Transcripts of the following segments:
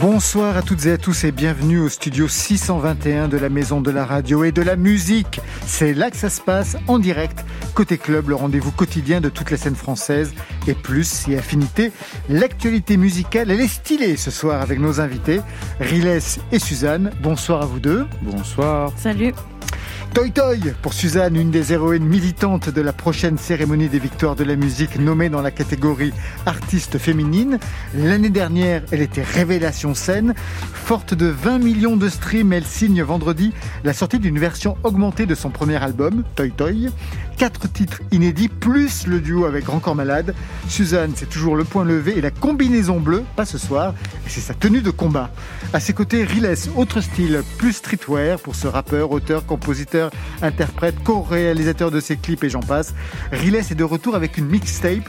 Bonsoir à toutes et à tous et bienvenue au studio 621 de la Maison de la Radio et de la Musique. C'est là que ça se passe en direct. Côté club, le rendez-vous quotidien de toute la scène française et plus si affinité. L'actualité musicale, elle est stylée ce soir avec nos invités, Riles et Suzanne. Bonsoir à vous deux. Bonsoir. Salut. Toy Toy pour Suzanne, une des héroïnes militantes de la prochaine cérémonie des victoires de la musique nommée dans la catégorie artiste féminine. L'année dernière, elle était révélation scène. Forte de 20 millions de streams, elle signe vendredi la sortie d'une version augmentée de son premier album, Toy Toy. Quatre titres inédits, plus le duo avec Grand Malade. Suzanne, c'est toujours le point levé et la combinaison bleue, pas ce soir, c'est sa tenue de combat. À ses côtés, Riles, autre style, plus streetwear pour ce rappeur, auteur, compositeur, interprète, co-réalisateur de ses clips et j'en passe. Riles est de retour avec une mixtape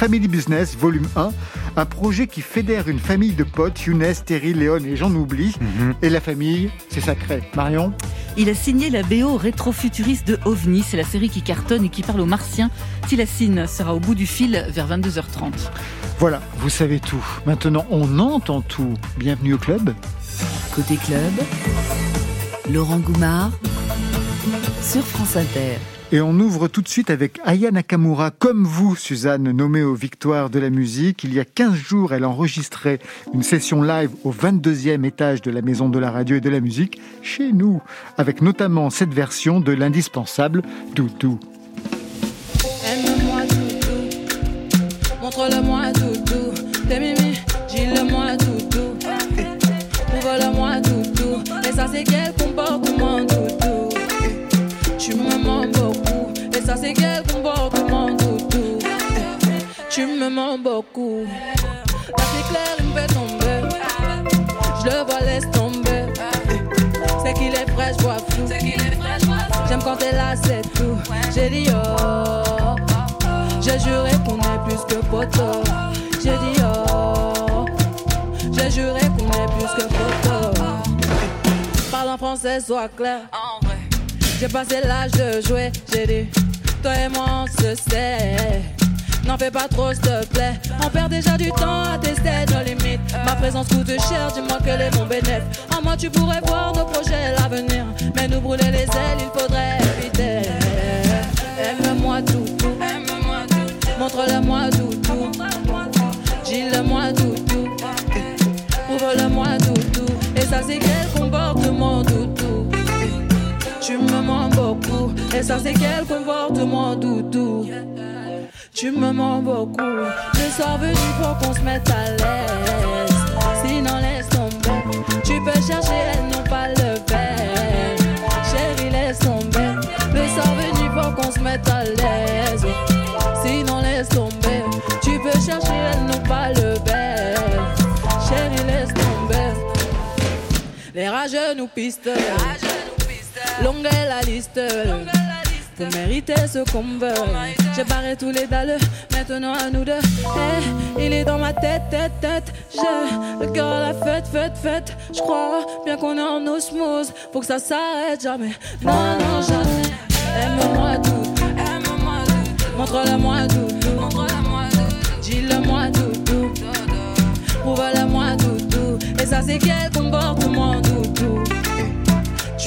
Family Business Volume 1, un projet qui fédère une famille de potes, Younes, Terry, Léon et j'en oublie. Et la famille, c'est sacré. Marion Il a signé la BO rétro-futuriste de OVNI. C'est la série qui cartonne et qui parle aux martiens. Tilacine sera au bout du fil vers 22h30. Voilà, vous savez tout. Maintenant, on entend tout. Bienvenue au club. Côté club, Laurent Goumard sur France Inter. Et on ouvre tout de suite avec Aya Nakamura, comme vous, Suzanne, nommée aux Victoires de la musique. Il y a 15 jours, elle enregistrait une session live au 22e étage de la Maison de la Radio et de la Musique, chez nous, avec notamment cette version de l'indispensable Doudou. Aime-moi toutou, montre-le-moi toutou, t'es mimi, dis-le-moi toutou, prouve-le-moi toutou, et ça c'est quel ça c'est quel comportement toutou, tu me mens beaucoup, là c'est clair il me fait tomber, je le vois laisse tomber, c'est qu'il est frais, je vois flou, j'aime quand t'es là c'est tout, j'ai dit oh. J'ai juré qu'on est plus que poteau. J'ai dit oh. J'ai juré qu'on est plus que poteau. Parle en français, sois clair. J'ai passé l'âge de jouer. J'ai dit, toi et moi on se sait. N'en fais pas trop, s'il te plaît. On perd déjà du temps à tester nos limites. Ma présence coûte cher, dis-moi quel est mon bénéfice. En moi, tu pourrais voir nos projets, l'avenir. Mais nous brûler les ailes, il faudrait éviter. Aime-moi tout, tout. Montre-le-moi toutou. Dis-le-moi toutou. Ouvre-le-moi toutou. Et ça, c'est quel comportement toutou. Tu me mens Et ça, c'est quel comportement toutou. Tu me mens beaucoup. Je soir venu pour qu'on se mette à l'aise. Sinon, laisse tomber. Tu peux chercher, elles n'ont pas le verre. Chérie, laisse tomber. Le soir venu pour qu'on se mette à l'aise. Sinon, laisse tomber. Tu peux chercher, elles n'ont pas le verre. Chérie, laisse tomber. Les rageux nous pistent. Longue est la liste. Pour mériter ce qu'on veut. J'ai barré tous les dalles. Maintenant à nous deux. Eh, il est dans ma tête, tête, tête. J'ai le cœur la fête, fête, fête. Je crois bien qu'on est en osmose. Faut que ça s'arrête jamais. Non, non, jamais. Aime-moi tout. Montre-le-moi tout. Dis-le-moi tout. Prouve-le-moi tout. Et ça, c'est quel comportement tout.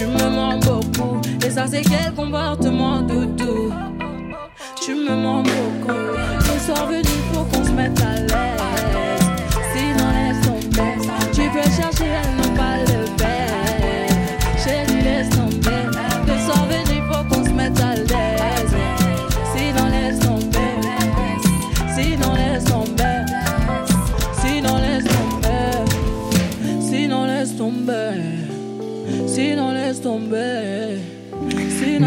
Tu me mens beaucoup. Et ça, c'est quel comportement doudou? Tu me mens beaucoup. Je soir venu pour qu'on se mette à l'aise.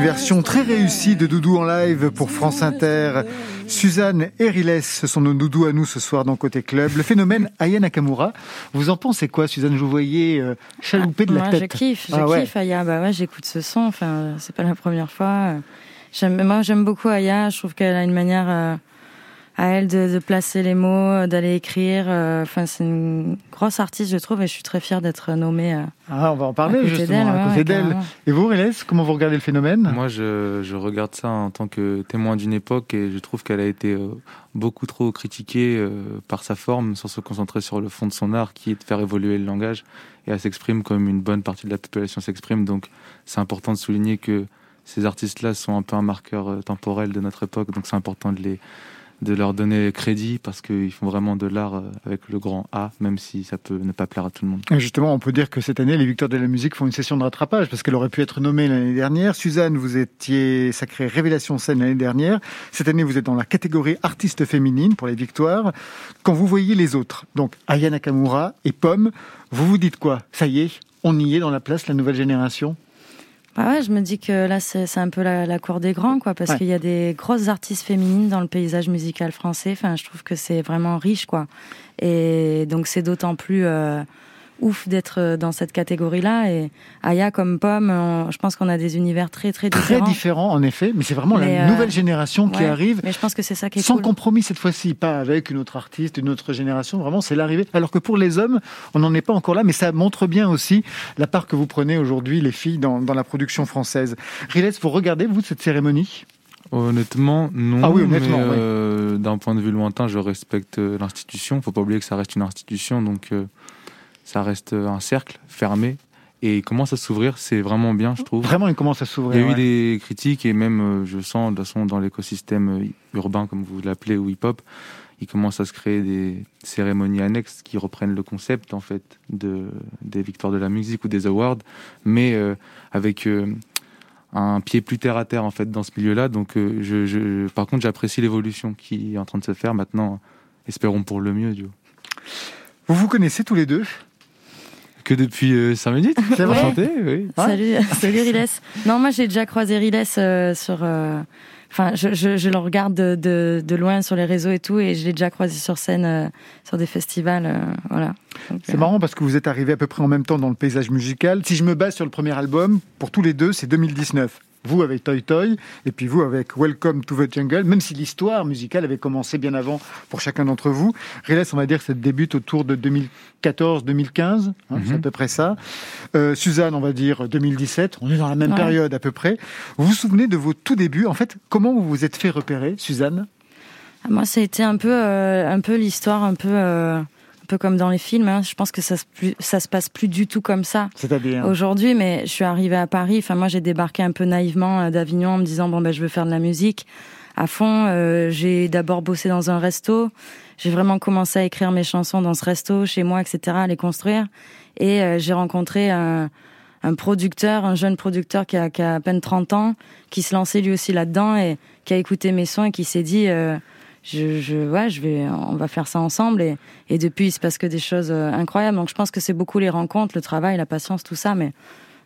Version très réussie de Doudou en live pour France Inter Suzanne et Riles, ce sont nos doudous à nous ce soir dans Côté Club. Le phénomène Aya Nakamura, vous en pensez quoi, Suzanne? Je vous voyais euh, chalouper de la Moi, tête. je kiffe, je Ah ouais. kiffe Aya. Bah ouais, j'écoute ce son. Enfin, c'est pas la première fois. J'aime, moi, j'aime beaucoup Aya. Je trouve qu'elle a une manière euh, à elle de, de placer les mots, d'aller écrire. euh, Enfin, c'est une grosse artiste, je trouve, et je suis très fière d'être nommée. euh, Ah, on va en à parler côté justement, d'elle, à ouais, côté ouais, d'elle. Et vous, Riles, comment vous regardez le phénomène? Moi, je, je regarde ça en tant que témoin d'une époque et je trouve qu'elle a été euh, beaucoup trop critiquée euh, par sa forme, sans se concentrer sur le fond de son art, qui est de faire évoluer le langage. Et elle s'exprime comme une bonne partie de la population s'exprime. Donc, c'est important de souligner que ces artistes-là sont un peu un marqueur euh, temporel de notre époque. Donc, c'est important de les de leur donner crédit parce qu'ils font vraiment de l'art euh, avec le grand A, même si ça peut ne pas plaire à tout le monde. Justement, on peut dire que cette année, les victoires de la musique font une session de rattrapage parce qu'elle aurait pu être nommée l'année dernière. Suzanne, vous étiez sacrée révélation scène l'année dernière. Cette année, vous êtes dans la catégorie artiste féminine pour les victoires. Quand vous voyez les autres, donc Aya Nakamura et Pomme, vous vous dites quoi? Ça y est, on y est dans la place, la nouvelle génération? Bah ouais, je me dis que là, c'est un peu la, la cour des grands, quoi, parce Ouais. qu'il y a des grosses artistes féminines dans le paysage musical français. Enfin, je trouve que c'est vraiment riche, quoi. Et donc, c'est d'autant plus euh, ouf d'être euh, dans cette catégorie-là. Et Aya comme Pomme, on- je pense qu'on a des univers très, très Très différents. différent, en effet, mais c'est vraiment Mais, la euh, nouvelle génération qui Ouais, arrive. Mais je pense que c'est ça qui est Sans cool. compromis cette fois-ci, pas avec une autre artiste, une autre génération, vraiment c'est l'arrivée. Alors que pour les hommes, on n'en est pas encore là, mais ça montre bien aussi la part que vous prenez aujourd'hui, les filles, dans, dans la production française. Riles, vous regardez, vous, cette cérémonie? Honnêtement, non. Ah oui, honnêtement, mais, ouais. euh, D'un point de vue lointain, je respecte l'institution. Faut pas oublier que ça reste une institution, donc euh, ça reste un cercle fermé. Et il commence à s'ouvrir, c'est vraiment bien, je trouve. Vraiment, il commence à Il y s'ouvrir. a eu ouais. des critiques et même, euh, je sens, de toute façon, dans l'écosystème euh, urbain, comme vous l'appelez, ou hip-hop, il commence à se créer des cérémonies annexes qui reprennent le concept, en fait, de, des victoires de la musique ou des awards, mais euh, avec euh, un pied plus terre à terre, en fait, dans ce milieu-là. Donc, euh, je, je- par contre, j'apprécie l'évolution qui est en train de se faire maintenant. Espérons pour le mieux, du coup. Vous vous connaissez tous les deux? Que depuis 5 minutes C'est vrai Enchanté, oui. Ouais. Salut, salut Riles. Non, moi j'ai déjà croisé Riles euh, sur. euh, Enfin, je, je, je le regarde de, de, de loin sur les réseaux et tout, et je l'ai déjà croisé sur scène, euh, sur des festivals, euh, voilà. C'est euh, marrant parce que vous êtes arrivés à peu près en même temps dans le paysage musical. Si je me base sur le premier album, pour tous les deux, c'est 2019. Vous avec Toy Toy et puis vous avec Welcome to the Jungle, même si l'histoire musicale avait commencé bien avant pour chacun d'entre vous. Riles, on va dire que ça débute autour de 2014-2015, hein, c'est à Mhm. peu près ça. Euh, Suzanne, on va dire 2017, on est dans la même Ouais. période à peu près. Vous vous souvenez de vos tout débuts? En fait, comment vous vous êtes fait repérer, Suzanne? Moi, ça a été un peu, euh, un peu l'histoire, un peu, euh, un peu comme dans les films. hein. Je pense que ça se, plus, ça se passe plus du tout comme ça C'est-à-dire aujourd'hui, mais je suis arrivée à Paris. Enfin, moi, j'ai débarqué un peu naïvement euh, d'Avignon en me disant bon ben, je veux faire de la musique à fond. Euh, j'ai d'abord bossé dans un resto. J'ai vraiment commencé à écrire mes chansons dans ce resto, chez moi, etc., à les construire. Et euh, j'ai rencontré un, un producteur, un jeune producteur qui a, qui a à peine 30 ans, qui se lançait lui aussi là-dedans et qui a écouté mes sons et qui s'est dit, euh, je, je, ouais, je vais, on va faire ça ensemble. Et, et depuis, il se passe que des choses euh, incroyables. Donc je pense que c'est beaucoup les rencontres, le travail, la patience, tout ça. Mais,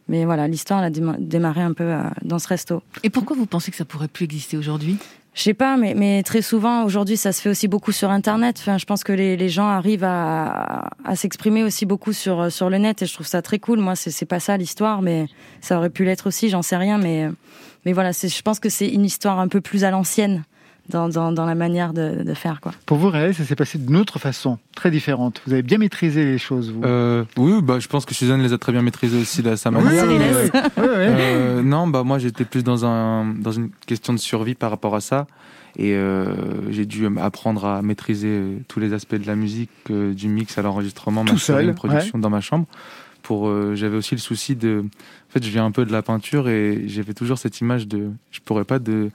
mais voilà, l'histoire elle a déma- démarré un peu euh, dans ce resto. Et pourquoi vous pensez que ça pourrait plus exister aujourd'hui? Je sais pas, mais, mais très souvent, aujourd'hui, ça se fait aussi beaucoup sur Internet. Enfin, je pense que les, les gens arrivent à, à s'exprimer aussi beaucoup sur, sur le net et je trouve ça très cool. Moi, c'est c'est pas ça l'histoire, mais ça aurait pu l'être aussi, j'en sais rien. Mais, mais voilà, c'est- je pense que c'est une histoire un peu plus à l'ancienne dans, dans, dans la manière de, de faire, quoi. Pour vous, Riles, ça s'est passé d'une autre façon, très différente. Vous avez bien maîtrisé les choses, vous. Euh, oui, bah, je pense que Suzanne les a très bien maîtrisés aussi de sa manière. oui, oui, oui. Oui. Euh, non, bah moi j'étais plus dans un dans une question de survie par rapport à ça et euh, j'ai dû apprendre à maîtriser euh, tous les aspects de la musique, euh, du mix à l'enregistrement, Tout mastering, seul, production dans ma chambre. Pour euh, j'avais aussi le souci de en fait je viens un peu de la peinture et j'avais toujours cette image de je pourrais pas de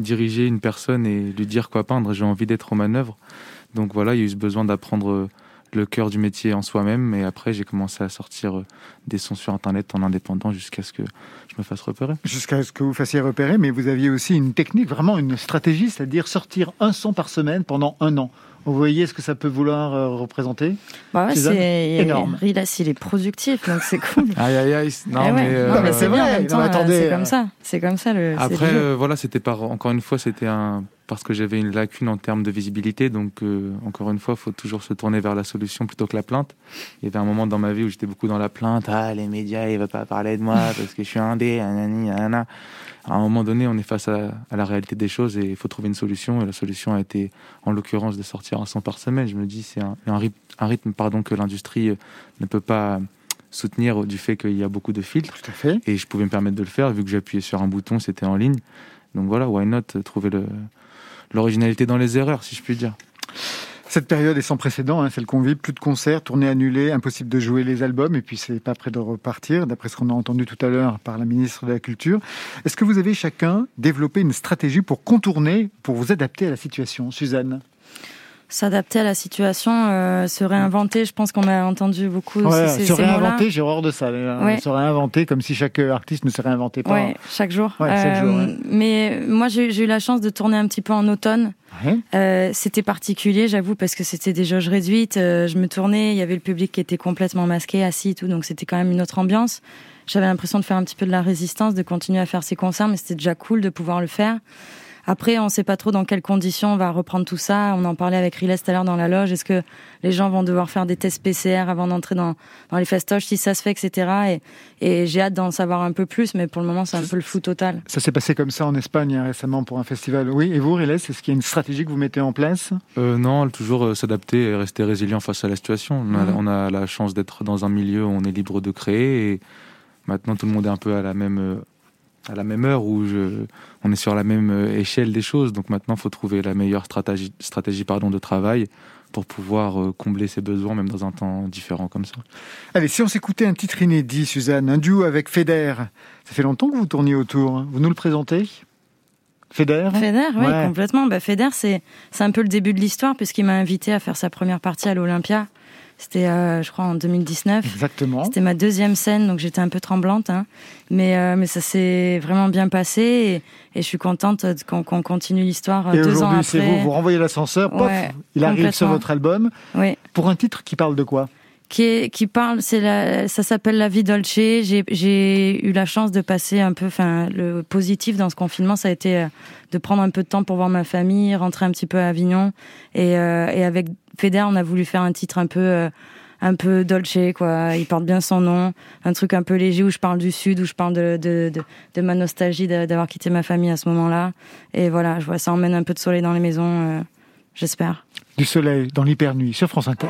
diriger une personne et lui dire quoi peindre, j'ai envie d'être aux manœuvres. Donc voilà, il y a eu ce besoin d'apprendre euh, le cœur du métier en soi-même. Et après, j'ai commencé à sortir euh, des sons sur Internet en indépendant jusqu'à ce que je me fasse repérer. Jusqu'à ce que vous fassiez repérer, mais vous aviez aussi une technique, vraiment une stratégie, c'est-à-dire sortir un son par semaine pendant un an. Vous voyez ce que ça peut vouloir euh, représenter Bah ouais, c'est énorme. Riles, il est productif, donc c'est cool. Aïe aïe aïe. Non, Eh ouais, mais, euh, mais c'est bien en vrai, même non, temps, euh, attendez, c'est euh, comme ça. C'est comme ça le. Après, le jeu. euh, voilà, c'était par encore une fois, c'était un parce que j'avais une lacune en termes de visibilité. Donc, euh, encore une fois, il faut toujours se tourner vers la solution plutôt que la plainte. Il y avait un moment dans ma vie où j'étais beaucoup dans la plainte. Ah, les médias, ils ne veulent pas parler de moi parce que je suis indé, nanani, nanana. À un moment donné, on est face à, la réalité des choses et il faut trouver une solution. Et la solution a été, en l'occurrence, de sortir un son par semaine. Je me dis, c'est un, un, rythme, un rythme pardon, que l'industrie euh, ne peut pas soutenir du fait qu'il y a beaucoup de filtres. Tout à fait. Et je pouvais me permettre de le faire vu que j'appuyais sur un bouton, c'était en ligne. Donc voilà, why not trouver l'originalité dans les erreurs, si je puis dire. Cette période est sans précédent, hein, celle qu'on vit, plus de concerts, tournées annulées, impossible de jouer les albums, et puis c'est pas prêt de repartir, d'après ce qu'on a entendu tout à l'heure par la ministre de la Culture. Est-ce que vous avez chacun développé une stratégie pour contourner, pour vous adapter à la situation, Suzanne S'adapter à la situation, euh, se réinventer, je pense qu'on a entendu beaucoup ouais, ces, Se réinventer, j'ai horreur de ça. Se réinventer comme si chaque artiste ne se réinventait pas. Ouais, chaque jour. chaque jour euh, mais moi, j'ai eu la chance de tourner un petit peu en automne. Euh, c'était particulier, j'avoue, parce que c'était des jauges réduites. Euh, je me tournais, il y avait le public qui était complètement masqué, assis et tout, donc c'était quand même une autre ambiance. J'avais l'impression de faire un petit peu de la résistance, de continuer à faire ces concerts, mais c'était déjà cool de pouvoir le faire. Après, on ne sait pas trop dans quelles conditions on va reprendre tout ça. On en parlait avec Riles tout à l'heure dans la loge. Est-ce que les gens vont devoir faire des tests PCR avant d'entrer dans, dans les festoches, si ça se fait, etc. Et, et j'ai hâte d'en savoir un peu plus, mais pour le moment, c'est un peu le flou total. Ça s'est passé comme ça en Espagne hein, récemment pour un festival. Oui, et vous, Riles, est-ce qu'il y a une stratégie que vous mettez en place? Euh, Non, toujours euh, s'adapter et rester résilient face à la situation. On a, mmh. on a la chance d'être dans un milieu où on est libre de créer et maintenant tout le monde est un peu à la même euh, à la même heure où je, on est sur la même euh, échelle des choses. Donc maintenant, il faut trouver la meilleure stratégie, stratégie pardon, de travail pour pouvoir euh, combler ses besoins, même dans un temps différent comme ça. Allez, si on s'écoutait un titre inédit, Suzanne, un duo avec Feder, ça fait longtemps que vous tourniez autour. Hein. Vous nous le présentez? Feder? Feder, oui, complètement. Bah, Feder, c'est un peu le début de l'histoire, puisqu'il m'a invité à faire sa première partie à l'Olympia. C'était, euh, je crois, en 2019. Exactement. C'était ma deuxième scène, donc j'étais un peu tremblante. Hein. Mais, euh, mais ça s'est vraiment bien passé et, et je suis contente qu'on continue l'histoire euh, deux ans après. c'est vous, vous renvoyez l'ascenseur, pof, il arrive sur votre album. Oui. Pour un titre qui parle de quoi? Qui, est, qui parle, c'est la, ça s'appelle La vie Dolce. J'ai, j'ai eu la chance de passer un peu, enfin, le positif dans ce confinement, ça a été euh, de prendre un peu de temps pour voir ma famille, rentrer un petit peu à Avignon. Et, euh, et avec Feder, on a voulu faire un titre un peu, euh, un peu Dolce, quoi. Il porte bien son nom. Un truc un peu léger où je parle du Sud, où je parle de, ma nostalgie d'avoir quitté ma famille à ce moment-là. Et voilà, je vois, ça emmène un peu de soleil dans les maisons, j'espère. Du soleil dans l'hypernuit sur France Inter.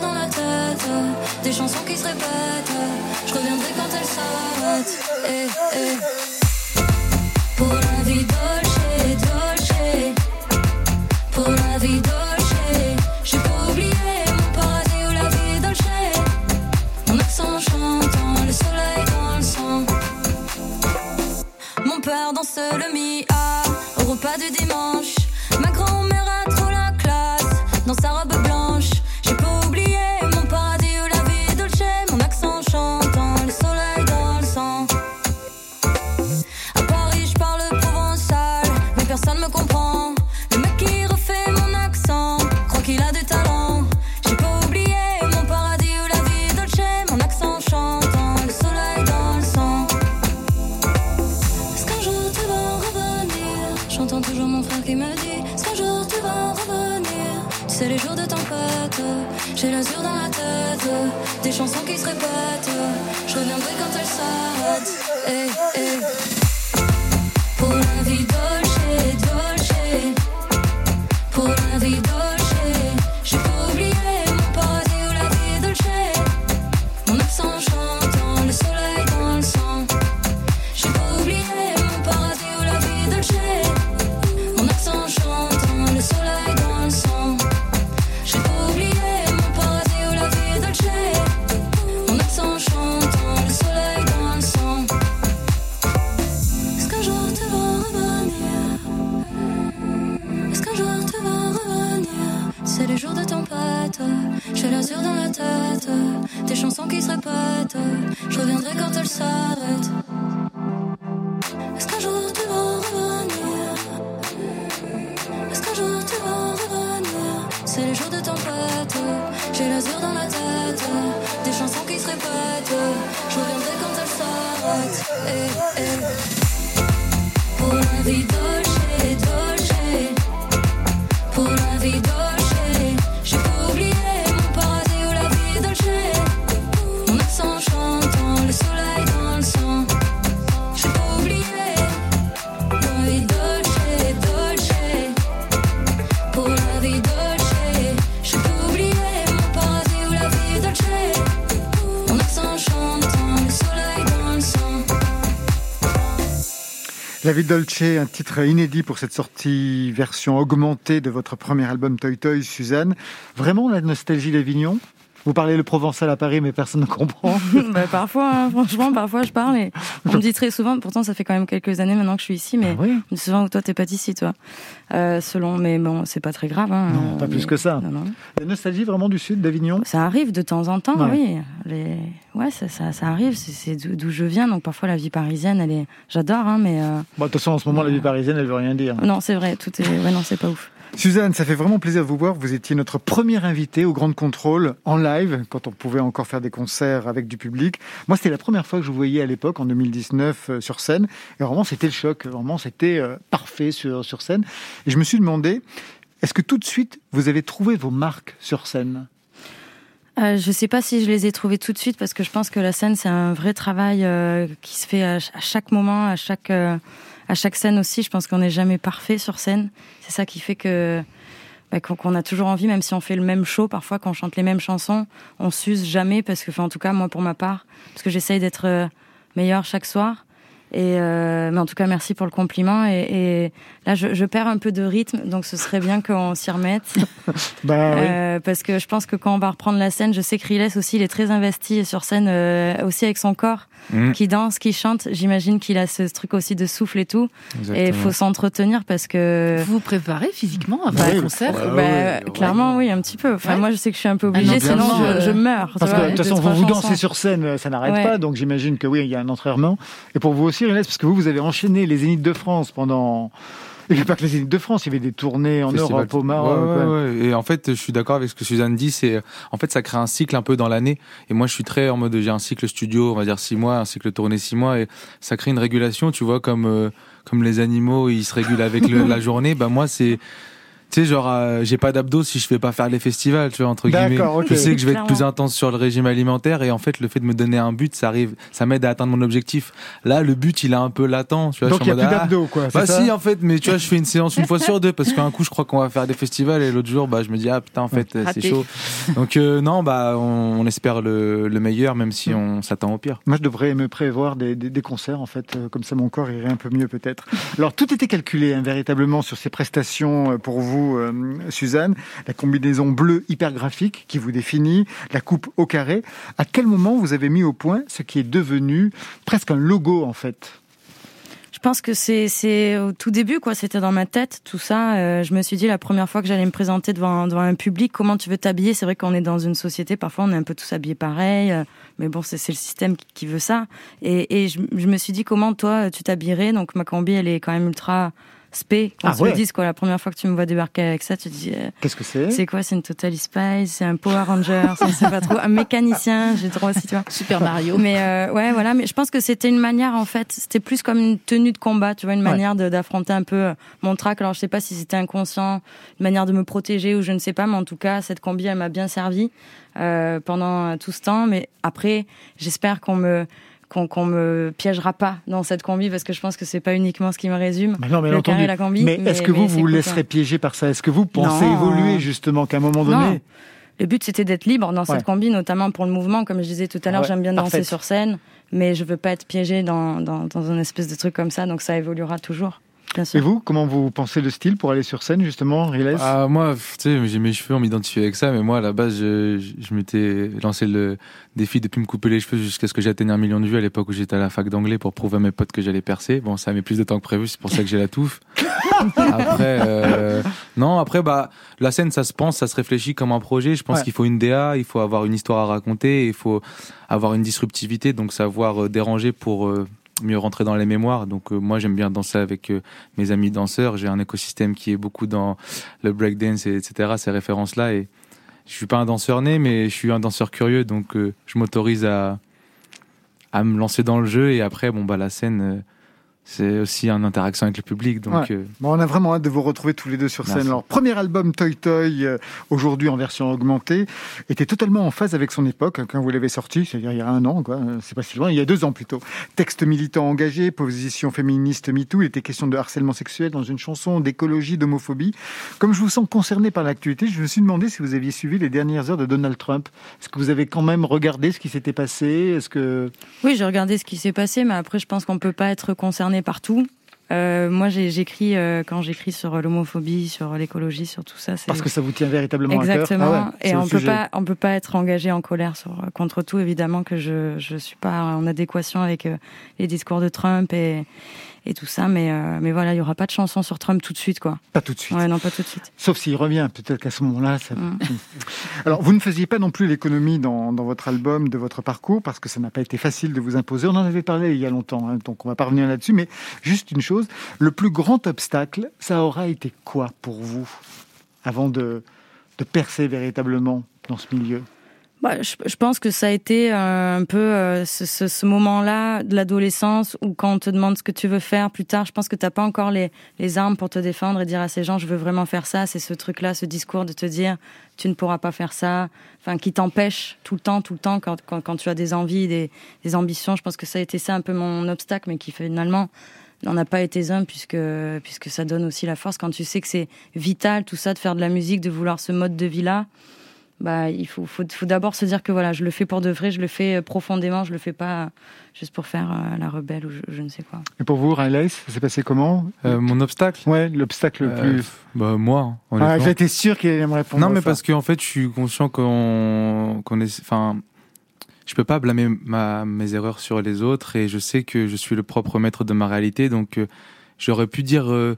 dans la tête. Des chansons qui se répètent. Je reviendrai quand elles s'arrêtent. Eh, eh. Pour la vie Dolce, Dolce Pour la vie Dolce J'ai pas oublié mon paradis où la vie Dolce Mon accent chantant, le soleil dans le sang. Mon père danse le Mia Au repas du dimanche. Qui se répètent. Je reviendrai quand elles s'arrêtent. Eh, eh. Pour la vie dolce, dolce. Pour la vie dolce, La vie Dolce, un titre inédit pour cette sortie version augmentée de votre premier album Toy Toy, Suzanne. Vraiment la nostalgie d'Avignon? Vous parlez le provençal à Paris, mais personne ne comprend. Bah, parfois, hein, franchement, parfois je parle et on me dit très souvent, pourtant ça fait quand même quelques années maintenant que je suis ici, mais Ah oui souvent, toi t'es pas d'ici, toi. Euh, selon, mais bon, c'est pas très grave. Hein, Non, pas Euh, plus que ça. non, non. La nostalgie vraiment du sud d'Avignon Ça arrive de temps en temps, Ouais. oui. Les... Ouais, ça, ça, ça arrive, c'est- d'où je viens, donc parfois la vie parisienne, elle est... J'adore, hein, mais... euh, Bon, de toute façon, en ce moment, la vie parisienne, elle veut rien dire. Non, c'est vrai, tout est... Ouais, non, c'est pas ouf. Suzanne, ça fait vraiment plaisir de vous voir. Vous étiez notre première invitée au Grand Contrôle en live, quand on pouvait encore faire des concerts avec du public. Moi, c'était la première fois que je vous voyais à l'époque, en 2019, euh, sur scène. Et vraiment, c'était le choc. Vraiment, c'était euh, parfait sur, sur scène. Et je me suis demandé, est-ce que tout de suite, vous avez trouvé vos marques sur scène? Euh, je sais pas si je les ai trouvés tout de suite parce que je pense que la scène c'est un vrai travail qui se fait à, ch- à chaque moment, à chaque à chaque scène aussi. Je pense qu'on n'est jamais parfait sur scène. C'est ça qui fait que bah, qu'on qu'on a toujours envie, même si on fait le même show, parfois quand on chante les mêmes chansons, on s'use jamais parce que, enfin, en tout cas moi pour ma part, parce que j'essaye d'être euh, meilleure chaque soir. Et euh, mais en tout cas, merci pour le compliment. Et, et là, je, je perds un peu de rythme, donc ce serait bien qu'on s'y remette. Bah oui. Euh, parce que je pense que quand on va reprendre la scène, je sais que Riles aussi, il est très investi sur scène, euh, aussi avec son corps, Mm. qui danse, qui chante. J'imagine qu'il a ce truc aussi de souffle et tout. Et il faut s'entretenir parce que. Vous vous préparez physiquement avant Bah le oui, concert ouais, Bah, ouais, ouais. clairement, oui, un petit peu. Enfin, Ouais. moi, je sais que je suis un peu Un obligée, sinon je, je euh, meurs. Parce que de toute façon, vous vous chansons. dansez sur scène, euh, ça n'arrête Ouais. pas, donc j'imagine que oui, il y a un entraînement. Et pour vous aussi, Renès, parce que vous, vous avez enchaîné les Zéniths de France pendant. Il n'y a pas que les Zéniths de France, il y avait des tournées en Festival. Europe, au Maroc. Ouais. ouais. Et en fait, je suis d'accord avec ce que Suzanne dit. C'est en fait, ça crée un cycle un peu dans l'année. Et moi, je suis très en mode j'ai un cycle studio, on va dire six mois, un cycle tourné six mois, et ça crée une régulation. Tu vois, comme euh, comme les animaux, ils se régulent avec le- la journée. Bah moi, c'est tu sais, genre, euh, j'ai pas d'abdos si je vais pas faire les festivals, tu vois, entre guillemets. D'accord, ok. Je sais que je vais être plus intense sur le régime alimentaire et en fait, le fait de me donner un but, ça arrive, ça m'aide à atteindre mon objectif. Là, le but, il est un peu latent, tu vois. Donc il n'y a plus ah, d'abdos, quoi. bah c'est ça si en fait mais tu vois je fais une séance une fois sur deux parce qu'un coup je crois qu'on va faire des festivals et l'autre jour bah je me dis ah putain en fait c'est chaud donc euh, non bah on, on espère le, le meilleur même si on s'attend au pire Moi, je devrais me prévoir des, des- des concerts, en fait. euh, Comme ça, mon corps irait un peu mieux, peut-être. Alors, tout était calculé, hein, véritablement, sur ces prestations euh, pour vous, euh, Suzanne. La combinaison bleue hyper graphique qui vous définit, la coupe au carré. À quel moment vous avez mis au point ce qui est devenu presque un logo, en fait? Je pense que c'est au tout début quoi, c'était dans ma tête tout ça. Euh, je me suis dit la première fois que j'allais me présenter devant un public, comment tu veux t'habiller? C'est vrai qu'on est dans une société, parfois on est un peu tous habillés pareil, euh, mais bon c'est le système qui, veut ça. Et, et je, je me suis dit comment toi tu t'habillerais? Donc ma combi elle est quand même ultra spé. Qu'on Ah se ouais. le dise quoi. La première fois que tu me vois débarquer avec ça, tu te dis euh, Qu'est-ce que c'est? C'est quoi C'est une Total Spice, c'est un Power Ranger, ça c'est pas trop un mécanicien. J'ai droit aussi tu vois. Super Mario. Mais euh, ouais, voilà. Mais je pense que c'était une manière, en fait, c'était plus comme une tenue de combat, tu vois, une manière d'affronter un peu euh, mon trac. Alors je sais pas si c'était inconscient, une manière de me protéger ou je ne sais pas, mais en tout cas, cette combi, elle m'a bien servi euh, pendant euh, tout ce temps. Mais après, j'espère qu'on me qu'on qu'on me piégera pas dans cette combi parce que je pense que c'est pas uniquement ce qui me résume. Mais non, mais le carré, la combi. Mais est-ce que vous mais vous laisserez piéger par ça? Est-ce que vous pensez Non. évoluer justement qu'à un moment donné Non. Le but, c'était d'être libre dans Ouais. cette combi, notamment pour le mouvement. Comme je disais tout à l'heure, Ouais, j'aime bien danser sur scène, mais je veux pas être piégée dans, dans, dans une espèce de truc comme ça, donc ça évoluera toujours. Et vous, comment vous pensez le style pour aller sur scène, justement, Riles Ah, moi, tu sais, j'ai mes cheveux, on m'identifie avec ça, mais moi, à la base, je, je, m'étais lancé le défi de plus me couper les cheveux jusqu'à ce que j'atteigne un million de vues à l'époque où j'étais à la fac d'anglais pour prouver à mes potes que j'allais percer. Bon, ça a mis plus de temps que prévu, c'est pour ça que j'ai la touffe. après, euh, non, après, bah, la scène, ça se pense, ça se réfléchit comme un projet. Je pense Ouais. qu'il faut une DA, il faut avoir une histoire à raconter, il faut avoir une disruptivité, donc savoir euh, déranger pour euh, mieux rentrer dans les mémoires. Donc, euh, moi, j'aime bien danser avec euh, mes amis danseurs. J'ai un écosystème qui est beaucoup dans le breakdance, et etc., ces références-là. Et je suis pas un danseur né, mais je suis un danseur curieux, donc euh, je m'autorise à, à me lancer dans le jeu. Et après, bon, bah, la scène, c'est aussi une interaction avec le public. Donc, Ouais. euh, Bon, on a vraiment hâte de vous retrouver tous les deux sur scène. Alors, premier album Toy Toy, euh, aujourd'hui en version augmentée, était totalement en phase avec son époque hein, quand vous l'avez sorti, c'est-à-dire il y a un an, quoi. Euh, C'est pas si loin, il y a deux ans plutôt. Texte militant engagé, position féministe MeToo, il était question de harcèlement sexuel dans une chanson, d'écologie, d'homophobie. Comme je vous sens concerné par l'actualité, je me suis demandé si vous aviez suivi les dernières heures de Donald Trump. Est-ce que vous avez quand même regardé ce qui s'était passé? Est-ce que Oui, j'ai regardé ce qui s'est passé, mais après, je pense qu'on peut pas être concerné par tout. Euh, moi, j'écris euh, quand j'écris sur l'homophobie, sur l'écologie, sur tout ça. parce que ça vous tient véritablement Exactement. à cœur Ah ouais, c'est et on peut sujet. pas, on peut pas être engagé en colère sur contre tout. Évidemment que je je suis pas en adéquation avec euh, les discours de Trump et et tout ça, mais euh, mais voilà, il y aura pas de chanson sur Trump tout de suite, quoi. Pas tout de suite. Ouais, non, pas tout de suite. Sauf s'il revient, peut-être qu'à ce moment-là, ça... Mm. Alors, vous ne faisiez pas non plus l'économie dans, dans votre album, de votre parcours, parce que ça n'a pas été facile de vous imposer. On en avait parlé il y a longtemps, hein, donc on va pas revenir là-dessus, mais juste une chose, le plus grand obstacle, ça aura été quoi pour vous, avant de, de percer véritablement dans ce milieu? Bah, je, je pense que ça a été euh, un peu euh, ce, ce, ce moment-là de l'adolescence où quand on te demande ce que tu veux faire plus tard, je pense que t'as pas encore les, les armes pour te défendre et dire à ces gens je veux vraiment faire ça. C'est ce truc-là, ce discours de te dire tu ne pourras pas faire ça, enfin qui t'empêche tout le temps, tout le temps quand, quand, quand tu as des envies, des, des ambitions. Je pense que ça a été ça un peu mon obstacle, mais qui finalement n'en a pas été un puisque puisque ça donne aussi la force quand tu sais que c'est vital tout ça de faire de la musique, de vouloir ce mode de vie là bah, il faut, faut, faut d'abord se dire que voilà, je le fais pour de vrai, je le fais euh, profondément, je le fais pas euh, juste pour faire euh, la rebelle ou je, je ne sais quoi. Et pour vous, Riley, ça s'est passé comment? Euh, mon obstacle? Ouais, l'obstacle le plus... bah, moi, hein, Ah. J'étais sûr qu'il allait me répondre Non, mais parce qu'en fait, je suis conscient qu'on qu'on est. Enfin, je peux pas blâmer ma, mes erreurs sur les autres et je sais que je suis le propre maître de ma réalité. Donc, euh, j'aurais pu dire euh,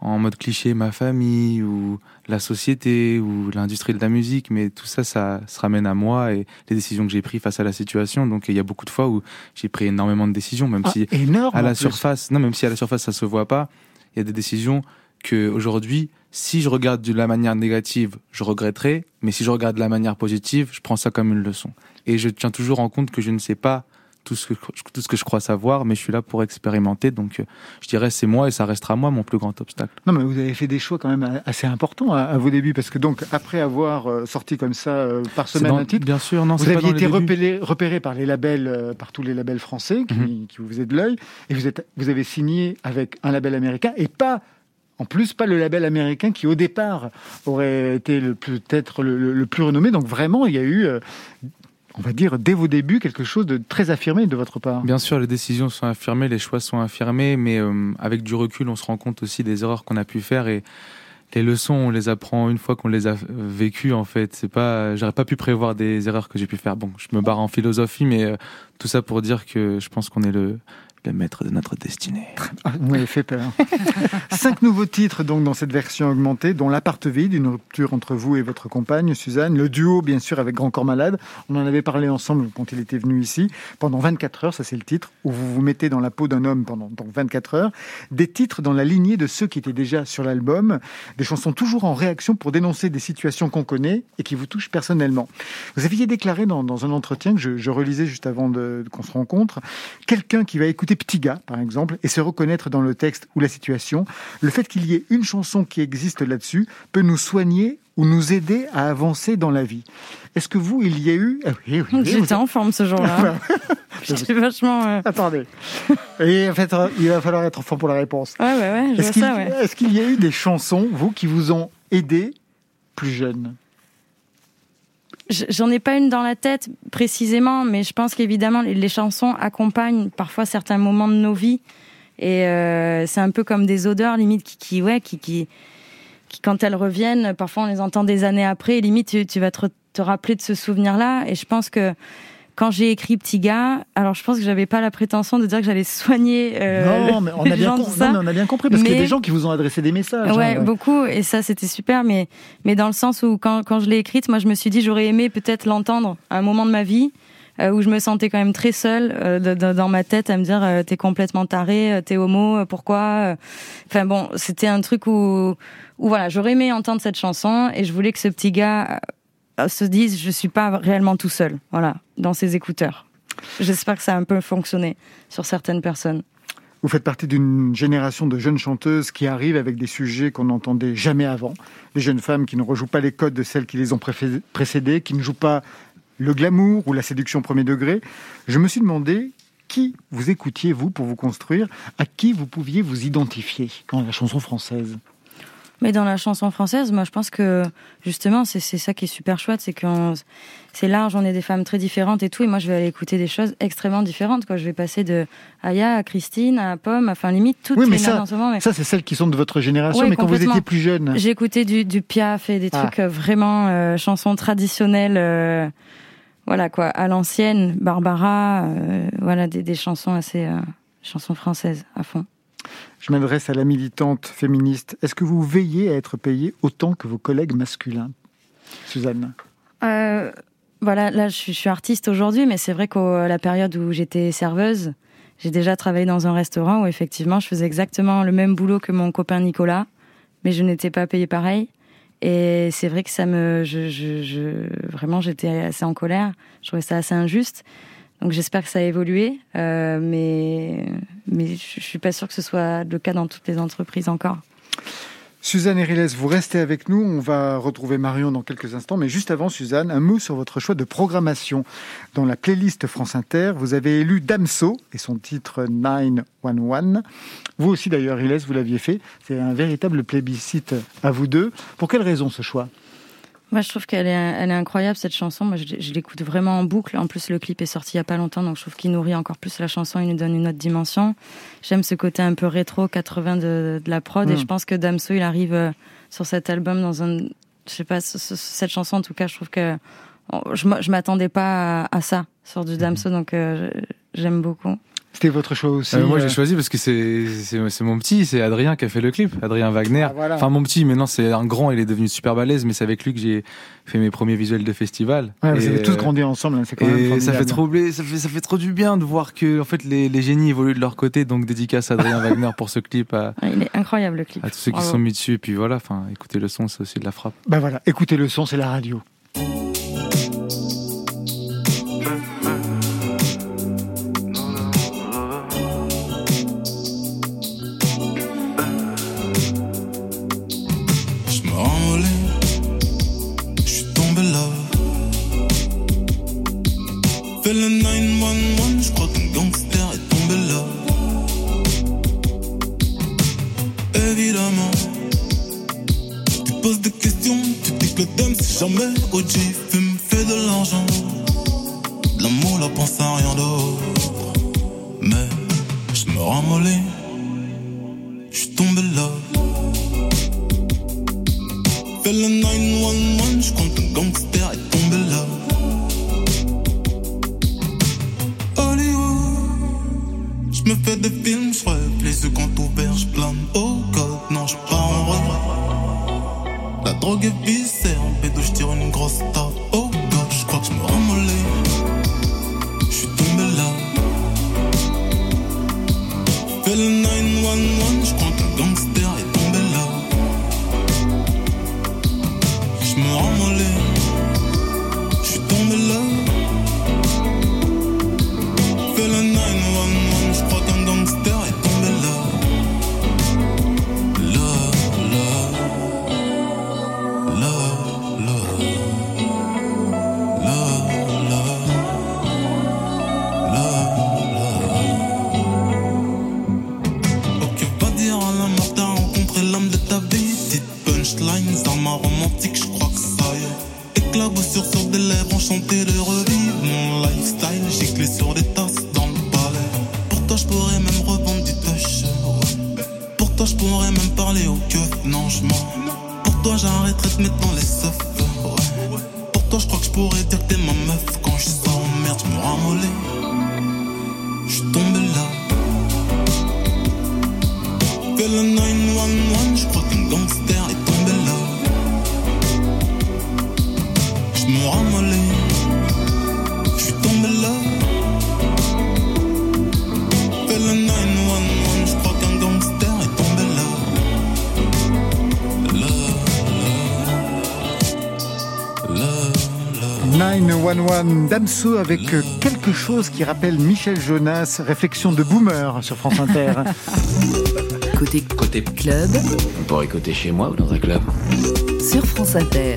en mode cliché ma famille ou la société ou l'industrie de la musique, mais tout ça, ça se ramène à moi et les décisions que j'ai prises face à la situation. Donc, il y a beaucoup de fois où j'ai pris énormément de décisions, même Ah, si énorme à la surface, non, même si à la surface ça se voit pas, il y a des décisions que aujourd'hui, si je regarde de la manière négative, je regretterai, mais si je regarde de la manière positive, je prends ça comme une leçon. Et je tiens toujours en compte que je ne sais pas tout ce que, tout ce que je crois savoir, mais je suis là pour expérimenter. Donc, euh, je dirais c'est moi et ça restera moi mon plus grand obstacle. Non, mais vous avez fait des choix quand même assez importants à, à vos débuts, parce que donc, après avoir euh, sorti comme ça euh, par semaine dans- un titre, bien sûr, non, vous aviez été repéré, repéré par les labels, par tous les labels français qui, Mhm. qui vous faisaient de l'œil, et vous, êtes, vous avez signé avec un label américain, et pas, en plus, pas le label américain qui, au départ, aurait été peut-être le, le- le plus renommé. Donc, vraiment, il y a eu, on va dire, dès vos débuts, quelque chose de très affirmé de votre part. Bien sûr, les décisions sont affirmées, les choix sont affirmés, mais euh, avec du recul, on se rend compte aussi des erreurs qu'on a pu faire et les leçons, on les apprend une fois qu'on les a vécues. En fait, c'est pas, j'aurais pas pu prévoir des erreurs que j'ai pu faire. Bon, je me barre en philosophie, mais euh, tout ça pour dire que je pense qu'on est le, le maître de notre destinée. Ah, vous m'avez fait peur. Cinq nouveaux titres donc dans cette version augmentée, dont La part vide, une rupture entre vous et votre compagne Suzanne, le duo bien sûr avec Grand Corps Malade. On en avait parlé ensemble quand il était venu ici. Pendant 24 heures, ça c'est le titre, où vous vous mettez dans la peau d'un homme pendant donc 24 heures. Des titres dans la lignée de ceux qui étaient déjà sur l'album, des chansons toujours en réaction pour dénoncer des situations qu'on connaît et qui vous touchent personnellement. Vous aviez déclaré dans, dans un entretien que je, je relisais juste avant de, qu'on se rencontre, quelqu'un qui va écouter Petit Gars, par exemple, et se reconnaître dans le texte ou la situation, le fait qu'il y ait une chanson qui existe là-dessus peut nous soigner ou nous aider à avancer dans la vie. Est-ce que vous, il y a eu... Ah oui, oui, oui, vous- J'étais en forme ce jour-là. J'étais vachement. euh, Attendez. Et en fait, il va falloir être fort pour la réponse. Ouais, ouais, ouais, Est-ce qu'il ouais. y a eu des chansons, vous, qui vous ont aidé plus jeune? J'en ai pas une dans la tête précisément, mais je pense qu'évidemment les, chansons accompagnent parfois certains moments de nos vies Et euh, c'est un peu comme des odeurs, limite, qui, qui ouais, qui, qui, qui, quand elles reviennent, parfois on les entend des années après, limite, tu, tu vas te, te rappeler de ce souvenir-là. Et je pense que quand j'ai écrit Petit gars, alors je pense que j'avais pas la prétention de dire que j'allais soigner euh, non, mais on a, bien gens, com- ça. non, mais on a bien compris, parce qu'il y a des gens qui vous ont adressé des messages. Ouais, hein, beaucoup, et ça c'était super, mais, mais dans le sens où quand, quand je l'ai écrite, moi je me suis dit j'aurais aimé peut-être l'entendre à un moment de ma vie euh, où je me sentais quand même très seule euh, de- de- dans ma tête à me dire euh, t'es complètement taré, euh, t'es homo, euh, pourquoi. Enfin bon, c'était un truc où, où voilà, j'aurais aimé entendre cette chanson et je voulais que ce petit gars se dise je suis pas réellement tout seul, voilà, dans ses écouteurs. J'espère que ça a un peu fonctionné sur certaines personnes. Vous faites partie d'une génération de jeunes chanteuses qui arrivent avec des sujets qu'on n'entendait jamais avant. Des jeunes femmes qui ne rejouent pas les codes de celles qui les ont précédées, qui ne jouent pas le glamour ou la séduction premier degré. Je me suis demandé qui vous écoutiez, vous, pour vous construire, à qui vous pouviez vous identifier dans la chanson française? Mais dans la chanson française, moi, je pense que justement, c'est c'est ça qui est super chouette, c'est que c'est large, on est des femmes très différentes et tout, et moi, je vais aller écouter des choses extrêmement différentes. Quoi. Je vais passer de Aya à Christine à Pomme, enfin limite toutes Oui, mais les ça- en ce moment. mais- Ça, c'est celles qui sont de votre génération, Ouais, mais quand vous étiez plus jeune. J'ai écouté du, du Piaf et des Ah. trucs euh, vraiment euh, chansons traditionnelles, euh, voilà quoi, à l'ancienne, Barbara, euh, voilà des, des chansons assez euh, chansons françaises à fond. Je m'adresse à la militante féministe. Est-ce que vous veillez à être payée autant que vos collègues masculins? Suzanne Euh, voilà, là, je suis, artiste aujourd'hui, mais c'est vrai qu'à la période où j'étais serveuse, j'ai déjà travaillé dans un restaurant où effectivement, je faisais exactement le même boulot que mon copain Nicolas, mais je n'étais pas payée pareil. Et c'est vrai que ça me, vraiment, j'étais assez en colère. Je trouvais ça assez injuste. Donc j'espère que ça a évolué, euh, mais mais je suis pas sûre que ce soit le cas dans toutes les entreprises encore. Suzanne Eriles, vous restez avec nous. On va retrouver Marion dans quelques instants. Mais juste avant, Suzanne, un mot sur votre choix de programmation. Dans la playlist France Inter, vous avez élu Damso et son titre 911. Vous aussi, d'ailleurs, Eriles, vous l'aviez fait. C'est un véritable plébiscite à vous deux. Pour quelle raison ce choix? Moi, je trouve qu'elle est, elle est incroyable cette chanson. Moi, je, je l'écoute vraiment en boucle. En plus, le clip est sorti il y a pas longtemps, donc je trouve qu'il nourrit encore plus la chanson. Il nous donne une autre dimension. J'aime ce côté un peu rétro 80 de, de la prod, et Mm. je pense que Damso, il arrive euh, sur cet album dans un, je sais pas, ce- ce- cette chanson en tout cas, je trouve que oh, je, je m'attendais pas à, à ça sur du Damso, donc euh, j'aime beaucoup. C'était votre choix aussi Euh, moi, j'ai euh, choisi parce que c'est mon petit, c'est Adrien qui a fait le clip, Adrien Wagner. Ah, voilà. Enfin, mon petit, maintenant c'est un grand, il est devenu super balèze, mais c'est avec lui que j'ai fait mes premiers visuels de festival. ouais, vous Et, avez tous euh, grandi ensemble. hein, C'est quand même ça fait trop ça fait ça fait trop du bien de voir que en fait les, les génies évoluent de leur côté. Donc dédicace à Adrien Wagner pour ce clip, à, Ouais, Il est incroyable le clip. à tous ceux qui sont mis dessus. Et puis voilà, enfin, écoutez le son, c'est aussi de la frappe. Ben voilà, écoutez le son, c'est la radio. Jamais OG, fume, Damso avec euh, quelque chose qui rappelle Michel Jonas, réflexion de boomer sur France Inter. Côté Côté club, On pourrait écouter chez moi ou dans un club? sur France Inter.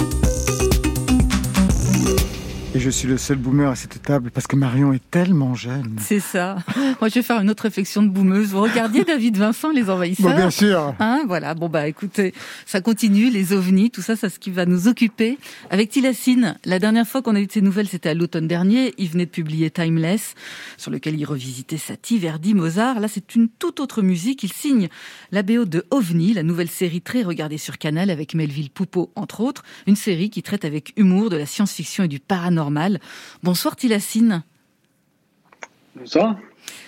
Je suis le seul boomer à cette table parce que Marion est tellement jeune. C'est ça. Moi, je vais faire une autre réflexion de boumeuse. Vous regardiez David Vincent, les envahisseurs Bon, bien sûr. Hein, voilà. Bon bah écoutez, ça continue, les ovnis, tout ça, c'est ce qui va nous occuper. Avec Tilassine, la dernière fois qu'on a eu de ces nouvelles, c'était à l'automne dernier. Il venait de publier Timeless, sur lequel il revisitait Satie, Verdi, Mozart. Là, c'est une toute autre musique. Il signe la BO de OVNI, la nouvelle série très regardée sur Canal avec Melville Poupeau, entre autres. Une série qui traite avec humour de la science-fiction et du paranormal. Bonsoir Tilassine. Bonsoir.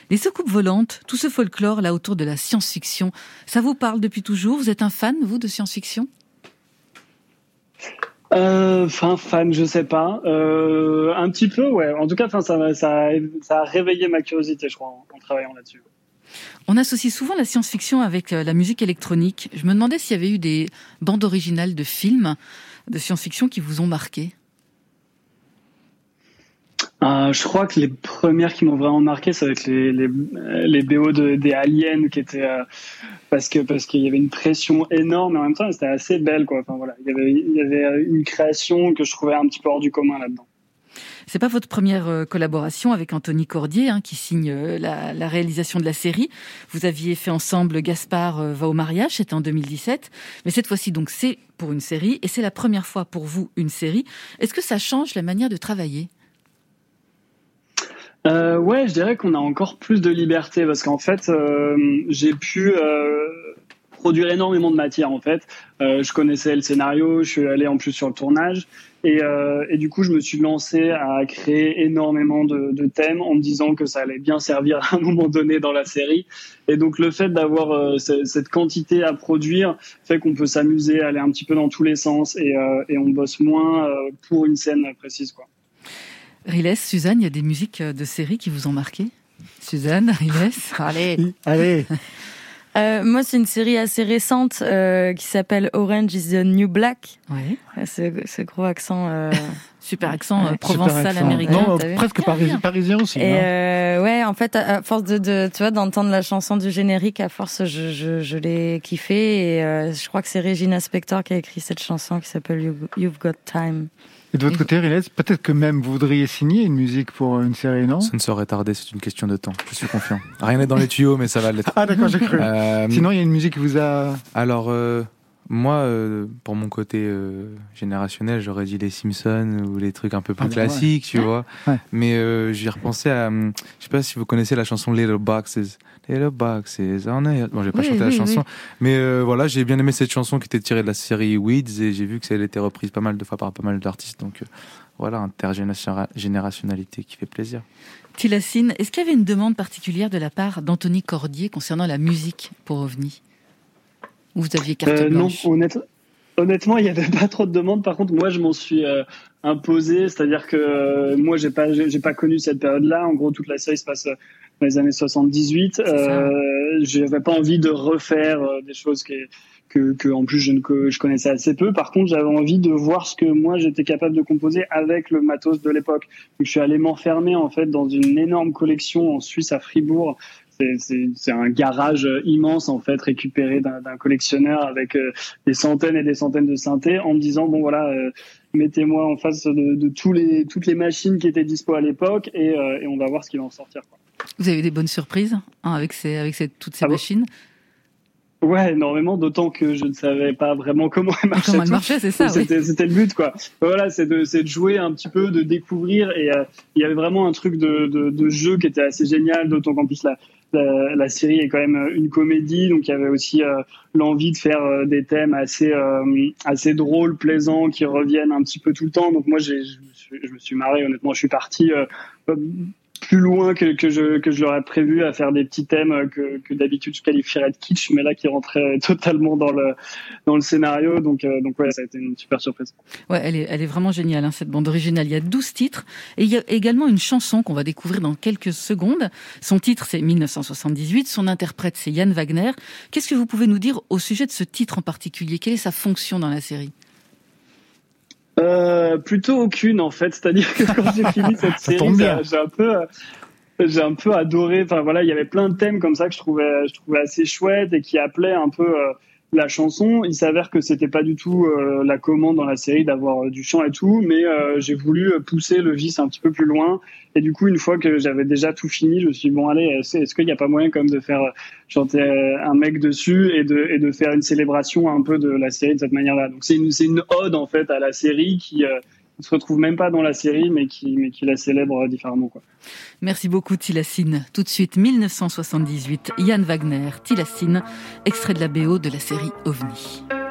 Les soucoupes volantes, tout ce folklore là autour de la science-fiction, ça vous parle depuis toujours? Vous êtes un fan, vous, de science-fiction? Euh, Enfin, fan, je sais pas. Euh, un petit peu, ouais. En tout cas, ça, ça, ça a réveillé ma curiosité, je crois, en, en travaillant là-dessus. On associe souvent la science-fiction avec euh, la musique électronique. Je me demandais s'il y avait eu des bandes originales de films de science-fiction qui vous ont marqué. Euh, je crois que les premières qui m'ont vraiment marqué, ça va être les, les, euh, les BO de, des Aliens, qui étaient euh, parce que parce qu'il y avait une pression énorme, mais en même temps, c'était assez belle, quoi. Enfin voilà, il y avait il y avait une création que je trouvais un petit peu hors du commun là-dedans. C'est pas votre première collaboration avec Anthony Cordier, hein, qui signe la, la réalisation de la série. Vous aviez fait ensemble Gaspard va au mariage, c'était en 2017. Mais cette fois-ci, donc, c'est pour une série, et c'est la première fois pour vous une série. Est-ce que ça change la manière de travailler? Euh, ouais, je dirais qu'on a encore plus de liberté parce qu'en fait, euh, j'ai pu euh, produire énormément de matière. En fait, euh, je connaissais le scénario, je suis allé en plus sur le tournage et, euh, et du coup, je me suis lancé à créer énormément de, de thèmes en me disant que ça allait bien servir à un moment donné dans la série. Et donc, le fait d'avoir ce- cette quantité à produire fait qu'on peut s'amuser, aller un petit peu dans tous les sens et, et on bosse moins pour une scène précise, quoi. Riles, Suzanne, il y a des musiques euh, de séries qui vous ont marqué Suzanne, Riles, allez. Allez, Euh, moi, c'est une série assez récente euh, qui s'appelle Orange is the New Black. Euh, Ce, ce gros accent. euh, Super accent Ouais, provençal américain. Non, presque parisien, parisien aussi. Et ouais, en fait, à, force de, de tu vois, d'entendre la chanson du générique, à force, je, je, je l'ai kiffé. Et euh, je crois que c'est Regina Spector qui a écrit cette chanson qui s'appelle You- You've Got Time. Et de votre côté, Rilès, peut-être que même vous voudriez signer une musique pour une série, non? Ça ne saurait tarder, c'est une question de temps. Je suis confiant. Rien n'est dans les tuyaux, mais ça va l'être. Ah d'accord, j'ai cru. Euh, Sinon, il y a une musique qui vous a... Alors, euh, moi, euh, pour mon côté euh, générationnel, j'aurais dit les Simpsons ou les trucs un peu plus Ah ouais. classiques, tu vois. Ouais. Mais euh, j'y repensé à. hum, Je sais pas si vous connaissez la chanson Little Boxes. Little Boxes on air. Bon, j'ai pas Oui, chanté la chanson, oui. mais euh, voilà, j'ai bien aimé cette chanson qui était tirée de la série Weeds et j'ai vu que ça a été reprise pas mal de fois par pas mal d'artistes. Donc euh, voilà, intergénérationnalité qui fait plaisir. Tilassine, est-ce qu'il y avait une demande particulière de la part d'Anthony Cordier concernant la musique pour OVNI? Ou vous aviez carte Euh, non, blanche? honnête- honnêtement, il y avait pas trop de demandes. Par contre, moi, je m'en suis euh, imposé, c'est-à-dire que euh, moi, j'ai pas, j'ai j'ai pas connu cette période-là. En gros, toute la série se passe euh, dans les années 78. ça. Euh, j'avais pas envie de refaire euh, des choses qui, que, que, en plus, je ne co- je connaissais assez peu. Par contre, j'avais envie de voir ce que moi j'étais capable de composer avec le matos de l'époque. Donc, je suis allé m'enfermer en fait dans une énorme collection en Suisse à Fribourg c'est- un garage euh, immense en fait récupéré d'un collectionneur avec euh, des centaines et des centaines de synthés en me disant bon voilà euh, mettez-moi en face de, de tous les toutes les machines qui étaient dispo à l'époque et, euh, et on va voir ce qui va en sortir quoi. Vous avez eu des bonnes surprises hein, avec, ces, avec ces- toutes ces Ah bon machines? Ouais, énormément, d'autant que je ne savais pas vraiment comment elle marchait. Comment elle tout. marchait, c'est ça. C'était le but, quoi. Voilà, c'est de, jouer un petit peu, de découvrir. Et euh, il y avait vraiment un truc de, de, de jeu qui était assez génial, d'autant qu'en plus la, la, la, série est quand même une comédie, donc il y avait aussi l'envie de faire des thèmes assez assez drôles, plaisants, qui reviennent un petit peu tout le temps. Donc moi, j'ai, je, je, me suis marré. Honnêtement, je suis parti plus loin que, que je que je l'aurais prévu à faire des petits thèmes que, que d'habitude je qualifierais de kitsch mais là qui rentraient totalement dans le dans le scénario donc euh, donc ouais ça a été une super surprise. Ouais, elle est elle est vraiment géniale hein, cette bande originale. Il y a 12 titres et il y a également une chanson qu'on va découvrir dans quelques secondes. Son titre c'est 1978, son interprète c'est Yann Wagner. Qu'est-ce que vous pouvez nous dire au sujet de ce titre en particulier? Quelle est sa fonction dans la série? Euh, plutôt aucune en fait, c'est-à-dire que quand j'ai fini cette série, j'ai un peu, j'ai un peu adoré. Enfin voilà, il y avait plein de thèmes comme ça que je trouvais, je trouvais assez chouettes et qui appelaient un peu euh, la chanson. Il s'avère que c'était pas du tout euh, la commande dans la série d'avoir du chant et tout, mais j'ai voulu pousser le vice un petit peu plus loin et du coup, une fois que j'avais déjà tout fini, je me suis dit, bon, allez, est-ce qu'il n'y a pas moyen quand même de faire chanter un mec dessus et de, et de faire une célébration un peu de la série de cette manière-là? Donc c'est une, c'est une ode en fait à la série qui euh, se retrouve même pas dans la série, mais qui, mais qui la célèbre différemment. Quoi. Merci beaucoup Tilassine. Tout de suite, 1978, Yann Wagner, Tilassine, extrait de la BO de la série OVNI.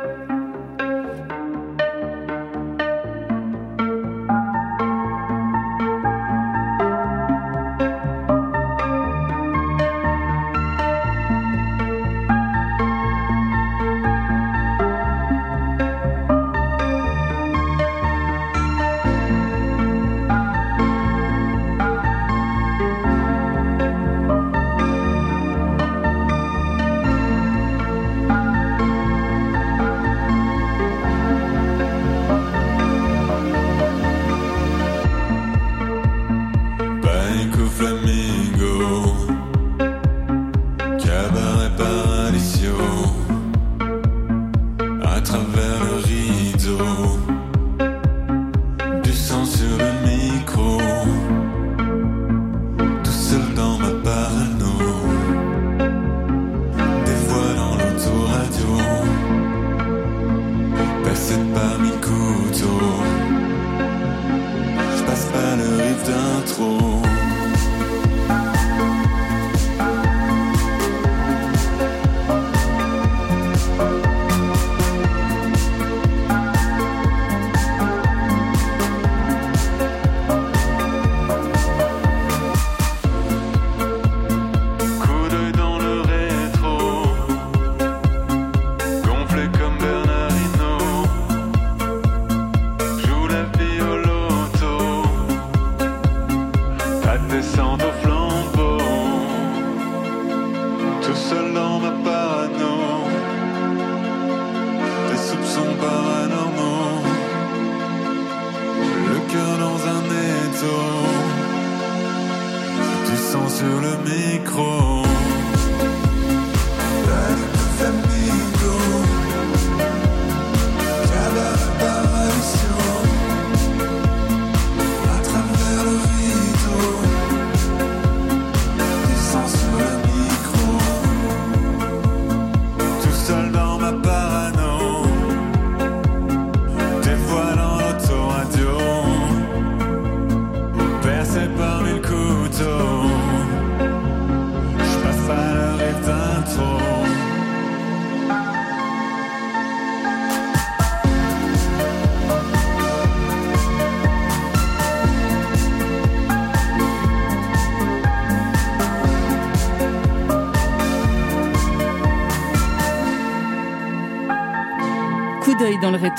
Le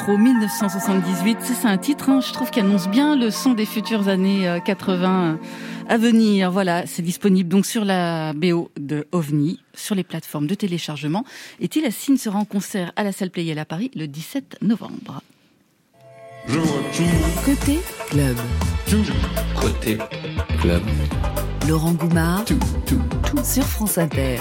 rétro 1978. C'est un titre, hein, je trouve, qui annonce bien le son des futures années 80 euh, à venir. Voilà, c'est disponible donc sur la BO de OVNI, sur les plateformes de téléchargement. Et Tilassine sera en concert à la salle Playel à Paris le 17 novembre. Côté club. Côté club. Laurent Goumard. Sur France Inter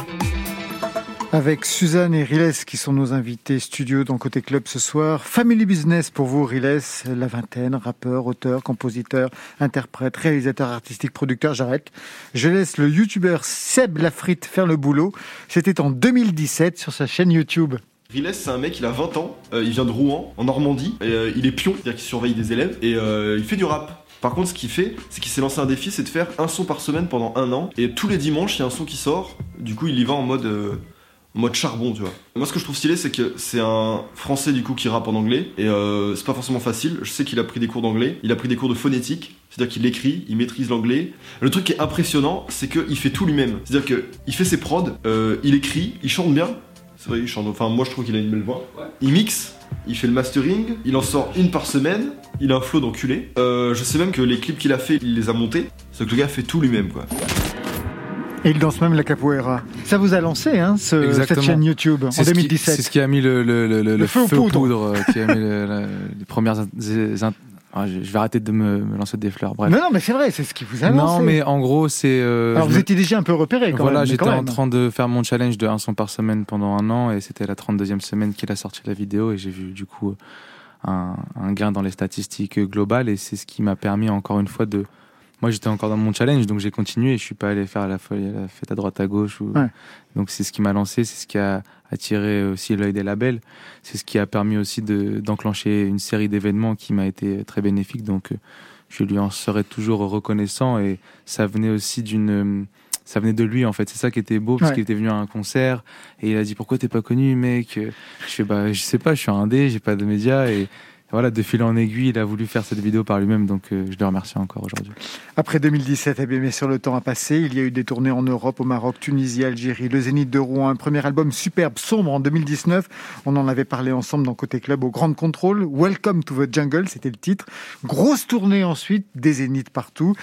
avec Suzanne et Riles qui sont nos invités studio dans Côté Club ce soir. Family Business pour vous, Riles, la vingtaine, rappeur, auteur, compositeur, interprète, réalisateur artistique, producteur, j'arrête. Je laisse le youtubeur Seb Lafrite faire le boulot. C'était en 2017 sur sa chaîne YouTube. Riles, c'est un mec, il a 20 ans, euh, il vient de Rouen, en Normandie, euh, il est pion, c'est-à-dire qu'il surveille des élèves, et euh, il fait du rap. Par contre, ce qu'il fait, c'est qu'il s'est lancé un défi, c'est de faire un son par semaine pendant un an. Et tous les dimanches, il y a un son qui sort du coup, il y va en mode, mode charbon, tu vois. Moi, ce que je trouve stylé, c'est que c'est un français, du coup, qui rappe en anglais. Et euh, c'est pas forcément facile. Je sais qu'il a pris des cours d'anglais. Il a pris des cours de phonétique. C'est-à-dire qu'il écrit, il maîtrise l'anglais. Le truc qui est impressionnant, c'est qu'il fait tout lui-même. C'est-à-dire qu'il fait ses prods, euh, il écrit, il chante bien. C'est vrai, il chante. Enfin, moi, je trouve qu'il a une belle voix. Il mixe, il fait le mastering, il en sort une par semaine, il a un flow d'enculé. Euh, je sais même que les clips qu'il a fait, il les a montés. C'est que le gars fait tout lui-même, quoi. Et il danse même la capoeira. Ça vous a lancé, hein, ce- cette chaîne YouTube en C'est ce qui- 2017. C'est ce qui a mis le, le, le, le- le feu feu aux poudres. qui a mis les premières. Ah, je vais arrêter de me, me lancer des fleurs. Bref. Non, non, mais c'est vrai, c'est ce qui vous a lancé. Non, mais en gros, c'est. euh, Alors vous me- étiez déjà un peu repéré quand voilà, j'étais en train de faire mon challenge de un son par semaine pendant un an et c'était la 32e semaine qu'il a sorti la vidéo et j'ai vu du coup un, un gain dans les statistiques globales et c'est ce qui m'a permis encore une fois de. Moi j'étais encore dans mon challenge donc j'ai continué et je suis pas allé faire la folie, la fête à droite à gauche. Ou... Ouais. Donc c'est ce qui m'a lancé, c'est ce qui a attiré aussi l'œil des labels, c'est ce qui a permis aussi de d'enclencher une série d'événements qui m'a été très bénéfique donc euh, je lui en serai toujours reconnaissant et ça venait aussi d'une euh, ça venait de lui en fait c'est ça qui était beau parce Ouais. qu'il était venu à un concert et il a dit pourquoi t'es pas connu mec? Je fais bah je sais pas je suis un dé j'ai pas de médias et voilà de fil en aiguille il a voulu faire cette vidéo par lui-même donc euh, je le remercie encore aujourd'hui Après 2017, eh bien, mais sur le temps à passer, il y a eu des tournées en Europe, au Maroc, Tunisie, Algérie, le Zénith de Rouen, un premier album superbe, sombre en 2019. On en avait parlé ensemble dans Côté Club au Grand Contrôle. Welcome to the Jungle, c'était le titre. Grosse tournée ensuite, des Zéniths partout.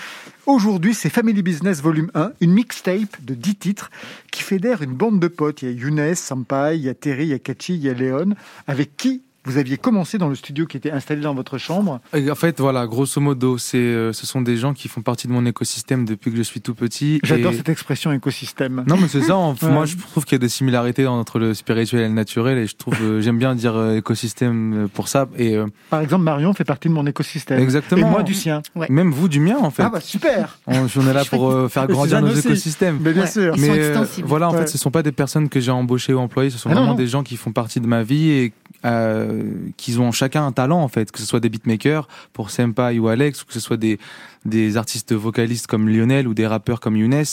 Aujourd'hui, c'est Family Business Volume 1, une mixtape de 10 titres qui fédère une bande de potes. Il y a Younes, Sampaï, il y a Terry, il y a Kachi, il y a Léon. Avec qui vous aviez commencé dans le studio qui était installé dans votre chambre Et en fait voilà grosso modo c'est euh, ce sont des gens qui font partie de mon écosystème depuis que je suis tout petit J'adore et- cette expression écosystème. Non, mais c'est ça. en- Ouais. Moi, je trouve qu'il y a des similarités entre le spirituel et le naturel, et je trouve, euh, j'aime bien dire euh, écosystème pour ça. Et euh, Par exemple, Marion fait partie de mon écosystème. exactement. Et moi du sien. Même vous du mien, en fait. Ah bah super On, on est là pour euh, faire grandir nos aussi. écosystèmes. Mais bien sûr. Ils sont Mais euh, voilà, en Ouais. fait, ce sont pas des personnes que j'ai embauchées ou employées, ce sont Ah non, vraiment non. des gens qui font partie de ma vie et euh, qui ont chacun un talent en fait, que ce soit des beatmakers pour Senpai ou Alex, ou que ce soit des des artistes vocalistes comme Lionel ou des rappeurs comme Younes.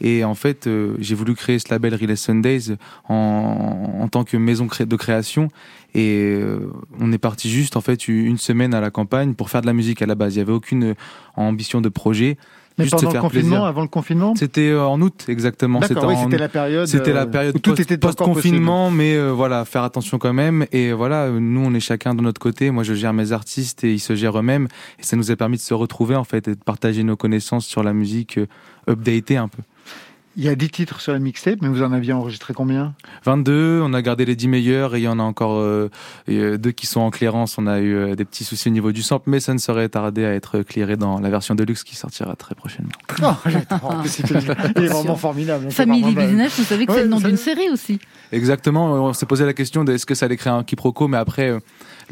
Et en fait, euh, j'ai voulu créer ce label Relay Sundays en, en tant que maison de création. Et euh, on est parti juste en fait une semaine à la campagne pour faire de la musique à la base. Il y avait aucune euh, ambition de projet. Mais juste se le confinement, plaisir. avant le confinement C'était euh, en août exactement. Oui, c'était août. la période. C'était euh, la période où tout post- était encore post-confinement, mais euh, voilà, faire attention quand même. Et voilà, euh, nous, on est chacun de notre côté. Moi, je gère mes artistes et ils se gèrent eux-mêmes. Et ça nous a permis de se retrouver, en fait, et de partager nos connaissances sur la musique, euh, updater un peu. Il y a 10 titres sur la mixtape, mais vous en aviez enregistré combien? 22, on a gardé les 10 meilleurs et il y en a encore euh, deux qui sont en clairance. On a eu euh, des petits soucis au niveau du sample, mais ça ne serait tardé à être clearé dans la version Deluxe qui sortira très prochainement. Oh, j'adore. Il est vraiment formidable. Family vraiment- Business, vous savez que Ouais, c'est le nom d'une série aussi. Exactement, on s'est posé la question de est-ce que ça allait créer un quiproquo, mais après, euh,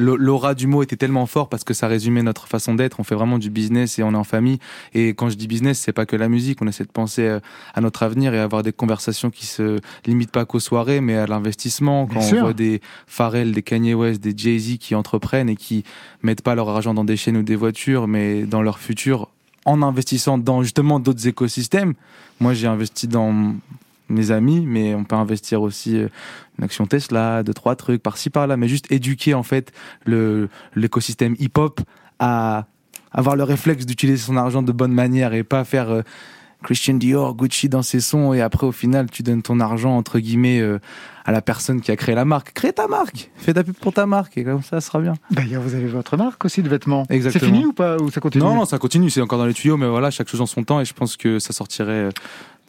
l'aura du mot était tellement fort parce que ça résumait notre façon d'être. On fait vraiment du business et on est en famille. Et quand je dis business, c'est pas que la musique. On essaie de penser euh, à notre avenir et avoir des conversations qui se limitent pas qu'aux soirées, mais à l'investissement. Bien Quand on sûr. voit des Pharrell, des Kanye West, des Jay-Z qui entreprennent et qui mettent pas leur argent dans des chaînes ou des voitures, mais dans leur futur en investissant dans justement d'autres écosystèmes. Moi, j'ai investi dans mes amis, mais on peut investir aussi euh, une action Tesla, deux trois trucs par-ci par-là, mais juste éduquer en fait le l'écosystème hip-hop à avoir le réflexe d'utiliser son argent de bonne manière et pas faire euh, Christian Dior, Gucci dans ses sons et après au final tu donnes ton argent entre guillemets euh, à la personne qui a créé la marque. Crée ta marque, fais ta pub pour ta marque et comme ça, ça sera bien. D'ailleurs, vous avez votre marque aussi de vêtements. C'est Exactement. fini ou pas? Ou ça continue? Non, non, ça continue, c'est encore dans les tuyaux, mais voilà, chaque chose en son temps et je pense que ça sortirait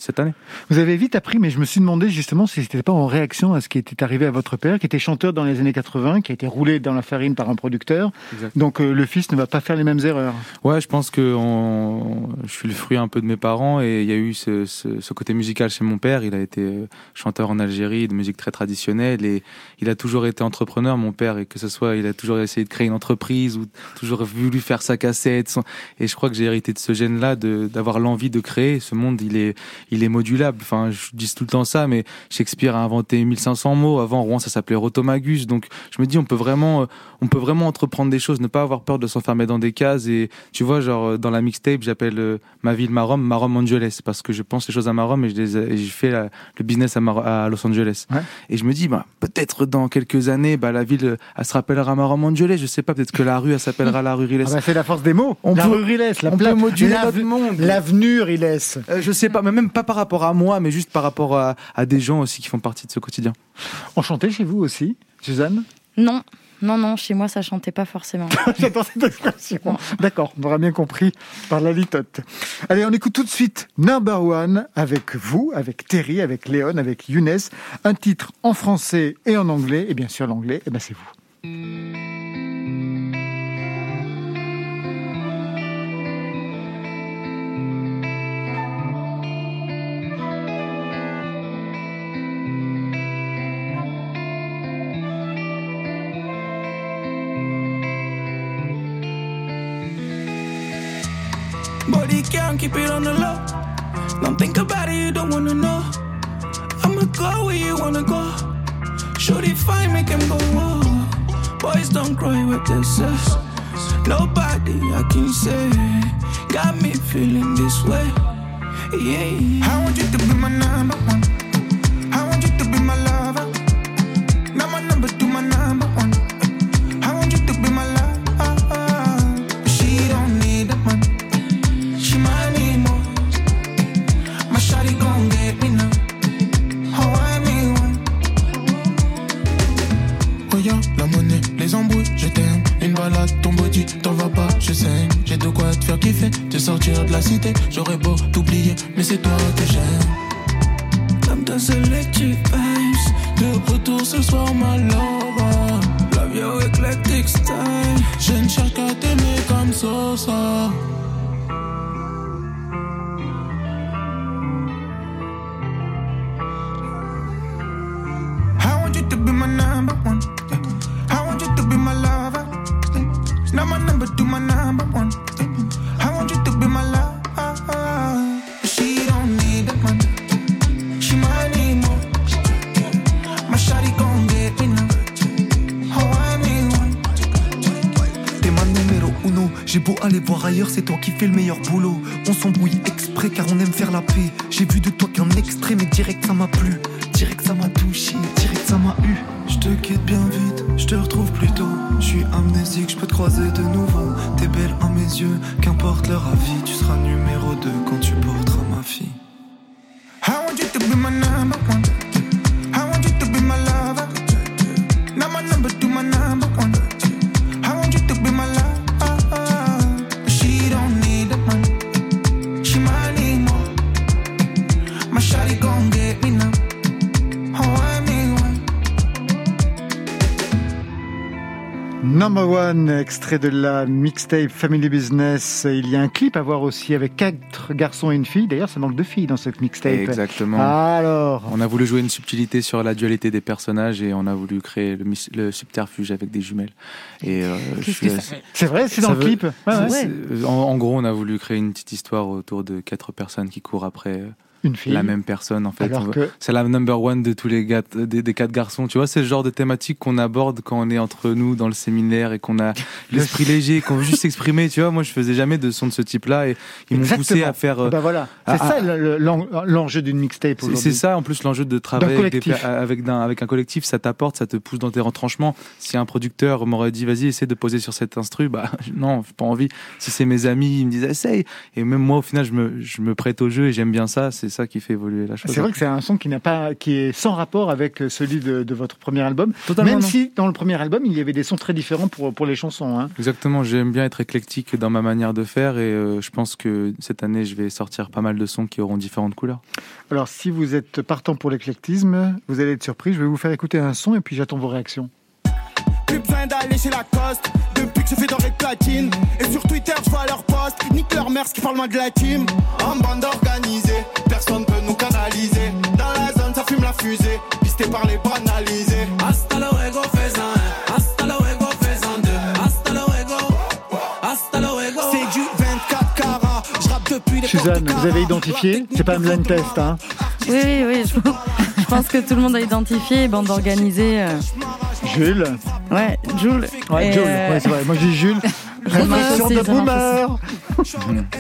cette année. Vous avez vite appris, mais je me suis demandé justement si c'était pas en réaction à ce qui était arrivé à votre père, qui était chanteur dans les années 80, qui a été roulé dans la farine par un producteur. Donc euh, le fils ne va pas faire les mêmes erreurs. Ouais, je pense que on- je suis le fruit un peu de mes parents et il y a eu ce, ce- ce côté musical chez mon père. Il a été euh, chanteur en Algérie de musique très traditionnelle et il a toujours été entrepreneur, mon père, et que ce soit, il a toujours essayé de créer une entreprise ou toujours voulu faire sa cassette. son- Et je crois que j'ai hérité de ce gène-là, de- d'avoir l'envie de créer. Ce monde, il est, il est modulable. Enfin, je dis tout le temps ça, mais Shakespeare a inventé 1500 mots. Avant Rouen, ça s'appelait Rotomagus. Donc, je me dis, on peut vraiment, euh, on peut vraiment entreprendre des choses, ne pas avoir peur de s'enfermer dans des cases. Et tu vois, genre euh, dans la mixtape, j'appelle euh, ma ville Marom, Marom Angeles, parce que je pense les choses à Marom et je les, et la- le business à, Mar- à Los Angeles. Et je me dis, bah, peut-être dans quelques années, bah, la ville, elle se rappellera Marom Angeles. Je sais pas, peut-être que la rue, elle s'appellera la rue Riles. Ah bah, c'est la force des mots. On la peut- rue Riles, la on peut moduler notre monde. L'avenue Riles. Euh, je sais pas, mais même pas par rapport à moi, mais juste par rapport à, à des gens aussi qui font partie de ce quotidien. Enchanté chez vous aussi, Suzanne? Non, non, non, chez moi ça chantait pas forcément. J'attends cette expression. D'accord, on aura bien compris par la litote. Allez, on écoute tout de suite Number One avec vous, avec Terry, avec Léon, avec Younes. Un titre en français et en anglais. Et bien sûr, l'anglais, eh ben, c'est vous. Keep it on the low. Don't think about it, you don't wanna know. I'ma go where you wanna go. Should he find, make him go. Whoa. Boys don't cry with themselves. Nobody I can say got me feeling this way. Yeah. I want you to be my number one. I want you to be my lover. Now my number two, my number t'en vas pas, je saigne. J'ai de quoi te faire kiffer, te sortir de la cité. J'aurais beau t'oublier, mais c'est toi que j'aime. Comme ta selective vibes. De retour ce soir, ma lover. Love your eclectic style. Je ne cherche qu'à t'aimer comme ça, number one. I want. Oh, j'ai beau aller voir ailleurs, c'est toi qui fais le meilleur boulot. On s'embrouille exprès car on aime faire la paix. J'ai vu de toi qu'un extrait, mais direct ça m'a plu. Direct ça m'a touché, direct ça m'a eu. Je te quitte bien vite, je te retrouve plus tôt. Je suis amnésique, je peux te croiser de nouveau. T'es belle à mes yeux, qu'importe leur avis, tu seras numéro 2 quand tu porteras ma fille. Number One, extrait de la mixtape Family Business. Il y a un clip à voir aussi avec quatre garçons et une fille. D'ailleurs, ça manque de filles dans cette mixtape. Exactement. Alors, On a voulu jouer une subtilité sur la dualité des personnages et on a voulu créer le, subterfuge avec des jumelles. Et euh, C'est vrai, c'est dans ça le veut- clip Ouais, ouais. En, en gros, on a voulu créer une petite histoire autour de quatre personnes qui courent après euh, Une fille. la même personne. En fait, que- c'est la number one de tous les gars, des, des quatre garçons. Tu vois, c'est le genre de thématique qu'on aborde quand on est entre nous dans le séminaire et qu'on a l'esprit léger, qu'on veut juste s'exprimer. Tu vois, moi, je faisais jamais de son de ce type-là et ils m'ont poussé à faire. euh, Bah voilà, c'est ça l'enjeu d'une mixtape aujourd'hui. C'est ça, en plus, l'enjeu de travailler avec, des avec, un collectif, ça t'apporte, ça te pousse dans tes retranchements. Si un producteur m'aurait dit, vas-y, essaie de poser sur cet instru, bah non, pas envie. Si c'est mes amis, ils me disent, essaye. Et même moi, au final, je me, je me prête au jeu et j'aime bien ça. C'est ça qui fait évoluer la chose. C'est vrai que c'est un son qui n'a pas, qui est sans rapport avec celui de, de votre premier album. Totalement, Même non. si dans le premier album, il y avait des sons très différents pour, pour les chansons. Hein. Exactement, j'aime bien être éclectique dans ma manière de faire et euh, je pense que cette année, je vais sortir pas mal de sons qui auront différentes couleurs. Alors, si vous êtes partant pour l'éclectisme, vous allez être surpris. Je vais vous faire écouter un son et puis j'attends vos réactions. Plus besoin d'aller chez Lacoste Depuis que je fais doré de platine Et sur Twitter je vois leur post. Nique leur mère ce qui parle moins de la team. En bande organisée Personne peut nous canaliser. Dans la zone ça fume la fusée. Pisté par les banalisés Hasta luego, faisan. Un. Hasta luego, faisan deux. Hasta luego. Hasta luego. C'est du 24 carats. Je rappe Suzanne, vous avez identifié? C'est pas un blind test, hein? Oui, oui, oui. Je, je pense que tout le monde a identifié. Bande organisée. euh, Jules Ouais, Jules. Ouais, Jules, euh, ouais, c'est vrai. Moi, je dis Jules. Révolution aussi, de boomer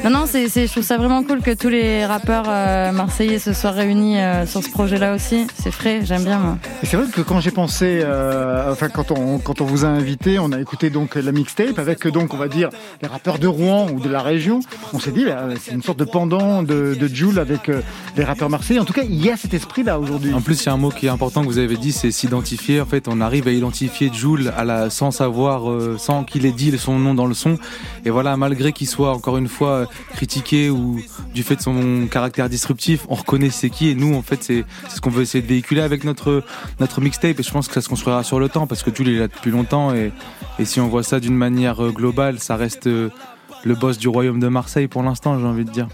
Non, non, c'est, c'est, je trouve ça vraiment cool que tous les rappeurs euh, marseillais se soient réunis euh, sur ce projet-là aussi. C'est frais, j'aime bien moi. Et c'est vrai que quand j'ai pensé, euh, enfin quand on quand on vous a invité, on a écouté donc la mixtape avec donc on va dire les rappeurs de Rouen ou de la région. On s'est dit bah, c'est une sorte de pendant de, de Jules avec euh, les rappeurs marseillais. En tout cas, il y a cet esprit là aujourd'hui. En plus, il y a un mot qui est important que vous avez dit, c'est s'identifier. En fait, on arrive à identifier la, sans savoir, euh, sans qu'il ait dit son nom dans le son. Et voilà, malgré qu'il soit encore une fois critiqué ou du fait de son caractère disruptif, on reconnaît c'est qui. Et nous, en fait, c'est ce qu'on veut essayer de véhiculer avec notre notre mixtape. Et je pense que ça se construira sur le temps parce que Jules est là depuis longtemps. Et, et si on voit ça d'une manière euh, globale, ça reste euh, le boss du royaume de Marseille pour l'instant, j'ai envie de dire.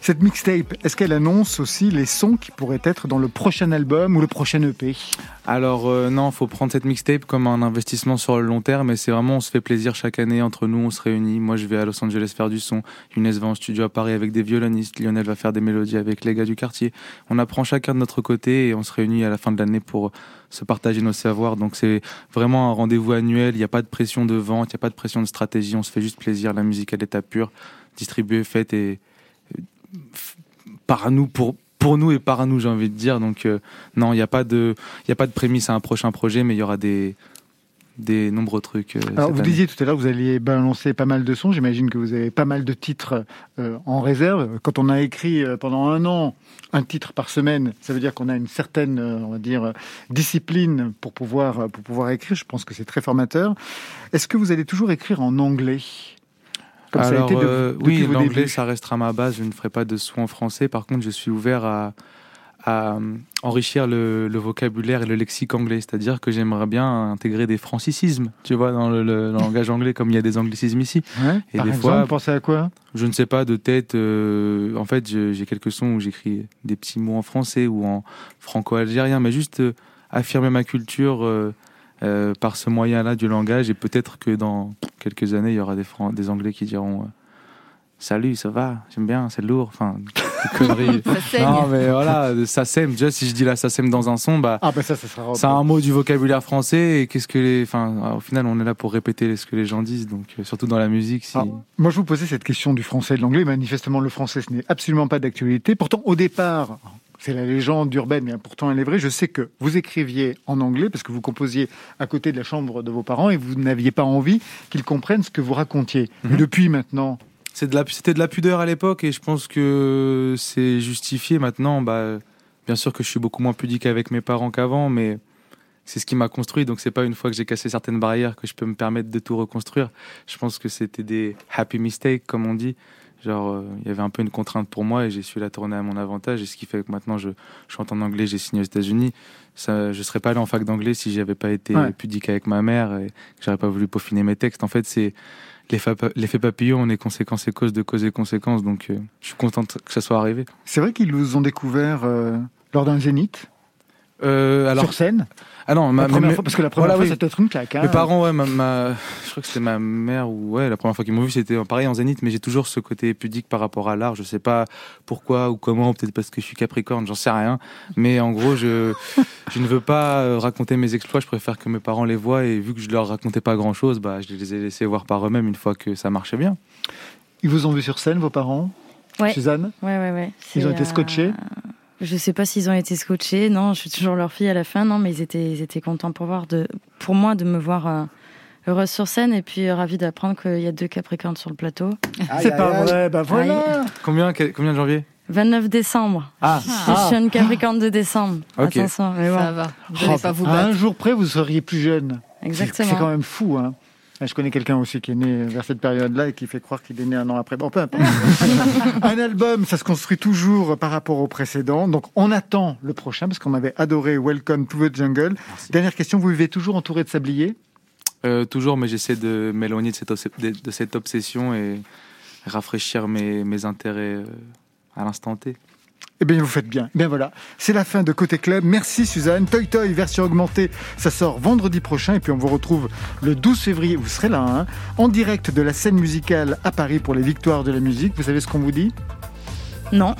Cette mixtape, est-ce qu'elle annonce aussi les sons qui pourraient être dans le prochain album ou le prochain EP Alors euh, non, faut prendre cette mixtape comme un investissement sur le long terme. Et c'est vraiment, on se fait plaisir chaque année entre nous, on se réunit. Moi, je vais à Los Angeles faire du son. Younes va en studio à Paris avec des violonistes. Lionel va faire des mélodies avec les gars du quartier. On apprend chacun de notre côté et on se réunit à la fin de l'année pour se partager nos savoirs. Donc c'est vraiment un rendez-vous annuel. Il n'y a pas de pression de vente, il n'y a pas de pression de stratégie. On se fait juste plaisir. La musique à l'état pur, distribuée, faite et euh, par nous pour pour nous et par nous j'ai envie de dire donc euh, non il n'y a pas de il a pas de prémisse à un prochain projet mais il y aura des des nombreux trucs euh, Alors vous année. disiez tout à l'heure que vous alliez balancer pas mal de sons. J'imagine que vous avez pas mal de titres euh, en réserve. Quand on a écrit euh, pendant un an un titre par semaine, ça veut dire qu'on a une certaine, on va dire, discipline pour pouvoir pour pouvoir écrire. Je pense que c'est très formateur. Est-ce que vous allez toujours écrire en anglais? Comme ça a Alors, été de- euh, oui, l'anglais, ça restera ma base. Je ne ferai pas de en français. Par contre, je suis ouvert à, à euh, enrichir le, le vocabulaire et le lexique anglais. C'est-à-dire que j'aimerais bien intégrer des francisismes, tu vois, dans le, le langage anglais, comme il y a des anglicismes ici. Ouais, et par des exemple, fois, pensez à quoi? je ne sais pas de tête. euh, en fait, j'ai quelques sons où j'écris des petits mots en français ou en franco-algérien, mais juste euh, affirmer ma culture euh, euh, par ce moyen-là du langage. Et peut-être que dans quelques années, il y aura des, Fran- des Anglais qui diront euh, Salut, ça va? J'aime bien, c'est lourd. Enfin, des conneries. Ça non, mais voilà, ça sème. Déjà, si je dis là, ça sème dans un son, bah. Ah, bah ça, ça sera. C'est un mot du vocabulaire français et qu'est-ce que les, enfin, au final, on est là pour répéter ce que les gens disent, donc euh, surtout dans la musique. Si... Moi, je vous posais cette question du français et de l'anglais. Manifestement, le français, ce n'est absolument pas d'actualité. Pourtant, au départ, c'est la légende urbaine, mais pourtant elle est vraie. Je sais que vous écriviez en anglais parce que vous composiez à côté de la chambre de vos parents et vous n'aviez pas envie qu'ils comprennent ce que vous racontiez. Mhm. depuis maintenant, C'est de la, c'était de la pudeur à l'époque et je pense que c'est justifié maintenant. Bah, bien sûr que je suis beaucoup moins pudique avec mes parents qu'avant, mais c'est ce qui m'a construit. Donc c'est pas une fois que j'ai cassé certaines barrières que je peux me permettre de tout reconstruire. Je pense que c'était des happy mistakes, comme on dit. Genre, euh, il y avait un peu une contrainte pour moi et j'ai su la tourner à mon avantage. Et ce qui fait que maintenant je chante en anglais, j'ai signé aux États-Unis. Ça, je serais pas allé en fac d'anglais si j'avais pas été Ouais. pudique avec ma mère et que j'aurais pas voulu peaufiner mes textes. En fait, c'est l'effet papillon, on est conséquence et cause de cause et conséquence. Donc, euh, je suis content que ça soit arrivé. c'est vrai qu'ils vous ont découvert euh, lors d'un zénith? Euh, alors, sur scène. Ah non, ma, La première mes- fois, parce que la première voilà, fois, oui. c'était une claque. hein. Mes parents, ouais, ma, ma- je crois que c'était ma mère ou ouais, la première fois qu'ils m'ont vu, c'était pareil en zénith, mais j'ai toujours ce côté pudique par rapport à l'art. Je sais pas pourquoi ou comment, peut-être parce que je suis Capricorne, j'en sais rien. Mais en gros, je, je ne veux pas euh, raconter mes exploits. Je préfère que mes parents les voient et vu que je leur racontais pas grand chose, bah, je les ai laissés voir par eux-mêmes une fois que ça marchait bien. Ils vous ont vu sur scène, vos parents? Ouais. Suzanne? Ouais, ouais, ouais. Ils ont été euh, scotchés Je sais pas s'ils ont été scotchés. Non, je suis toujours leur fille à la fin. Non, mais ils étaient, ils étaient contents pour voir de, pour moi, de me voir euh, heureuse sur scène et puis euh, ravis d'apprendre qu'il y a deux Capricornes sur le plateau. C'est pas vrai, bah voilà. Combien, quel- combien de janvier? 29 décembre. Ah. Je, suis une Capricorne de décembre. Ok. Attention, mais bon. Ça va. Vous Oh, pas vous à battre. un jour près, vous seriez plus jeune. Exactement. C'est quand même fou. Hein. Je connais quelqu'un aussi qui est né vers cette période-là et qui fait croire qu'il est né un an après. Bon, peu importe. un album, ça se construit toujours par rapport au précédent. Donc, on attend le prochain parce qu'on avait adoré Welcome to the Jungle. Dernière question, vous vivez toujours entouré de sabliers? Euh, toujours, mais j'essaie de m'éloigner de cette, obs- de, de cette obsession et rafraîchir mes, mes intérêts euh, à l'instant T. Eh bien, vous faites bien. Bien voilà, c'est la fin de Côté Club. Merci Suzanne. Toy Toy, version augmentée, ça sort vendredi prochain. Et puis on vous retrouve le 12 février, vous serez là, hein, en direct de la scène musicale à Paris pour les victoires de la musique. Vous savez ce qu'on vous dit? Non.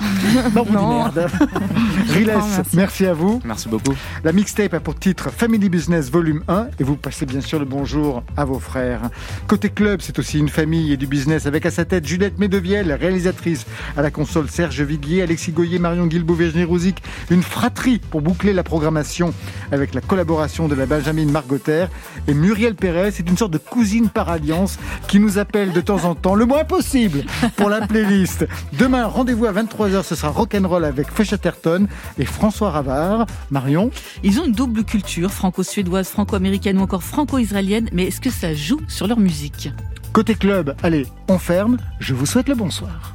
non, non. Riles, merci. à vous. Merci beaucoup. La mixtape a pour titre Family Business Volume 1 et vous passez bien sûr le bonjour à vos frères. Côté club, c'est aussi une famille et du business avec à sa tête Juliette Medevielle, réalisatrice à la console Serge Viguier, Alexis Goyer, Marion Guilbault, Virginie Rouzic. Une fratrie pour boucler la programmation avec la collaboration de la Benjamin Margotter et Muriel Perret. C'est une sorte de cousine par alliance qui nous appelle de temps en temps, le moins possible, pour la playlist. Demain, rendez-vous à 20 23h, ce sera Rock'n'Roll avec Atherton et François Ravard. Marion Ils ont une double culture, franco-suédoise, franco-américaine ou encore franco-israélienne, mais est-ce que ça joue sur leur musique? Côté club, allez, on ferme. Je vous souhaite le bonsoir.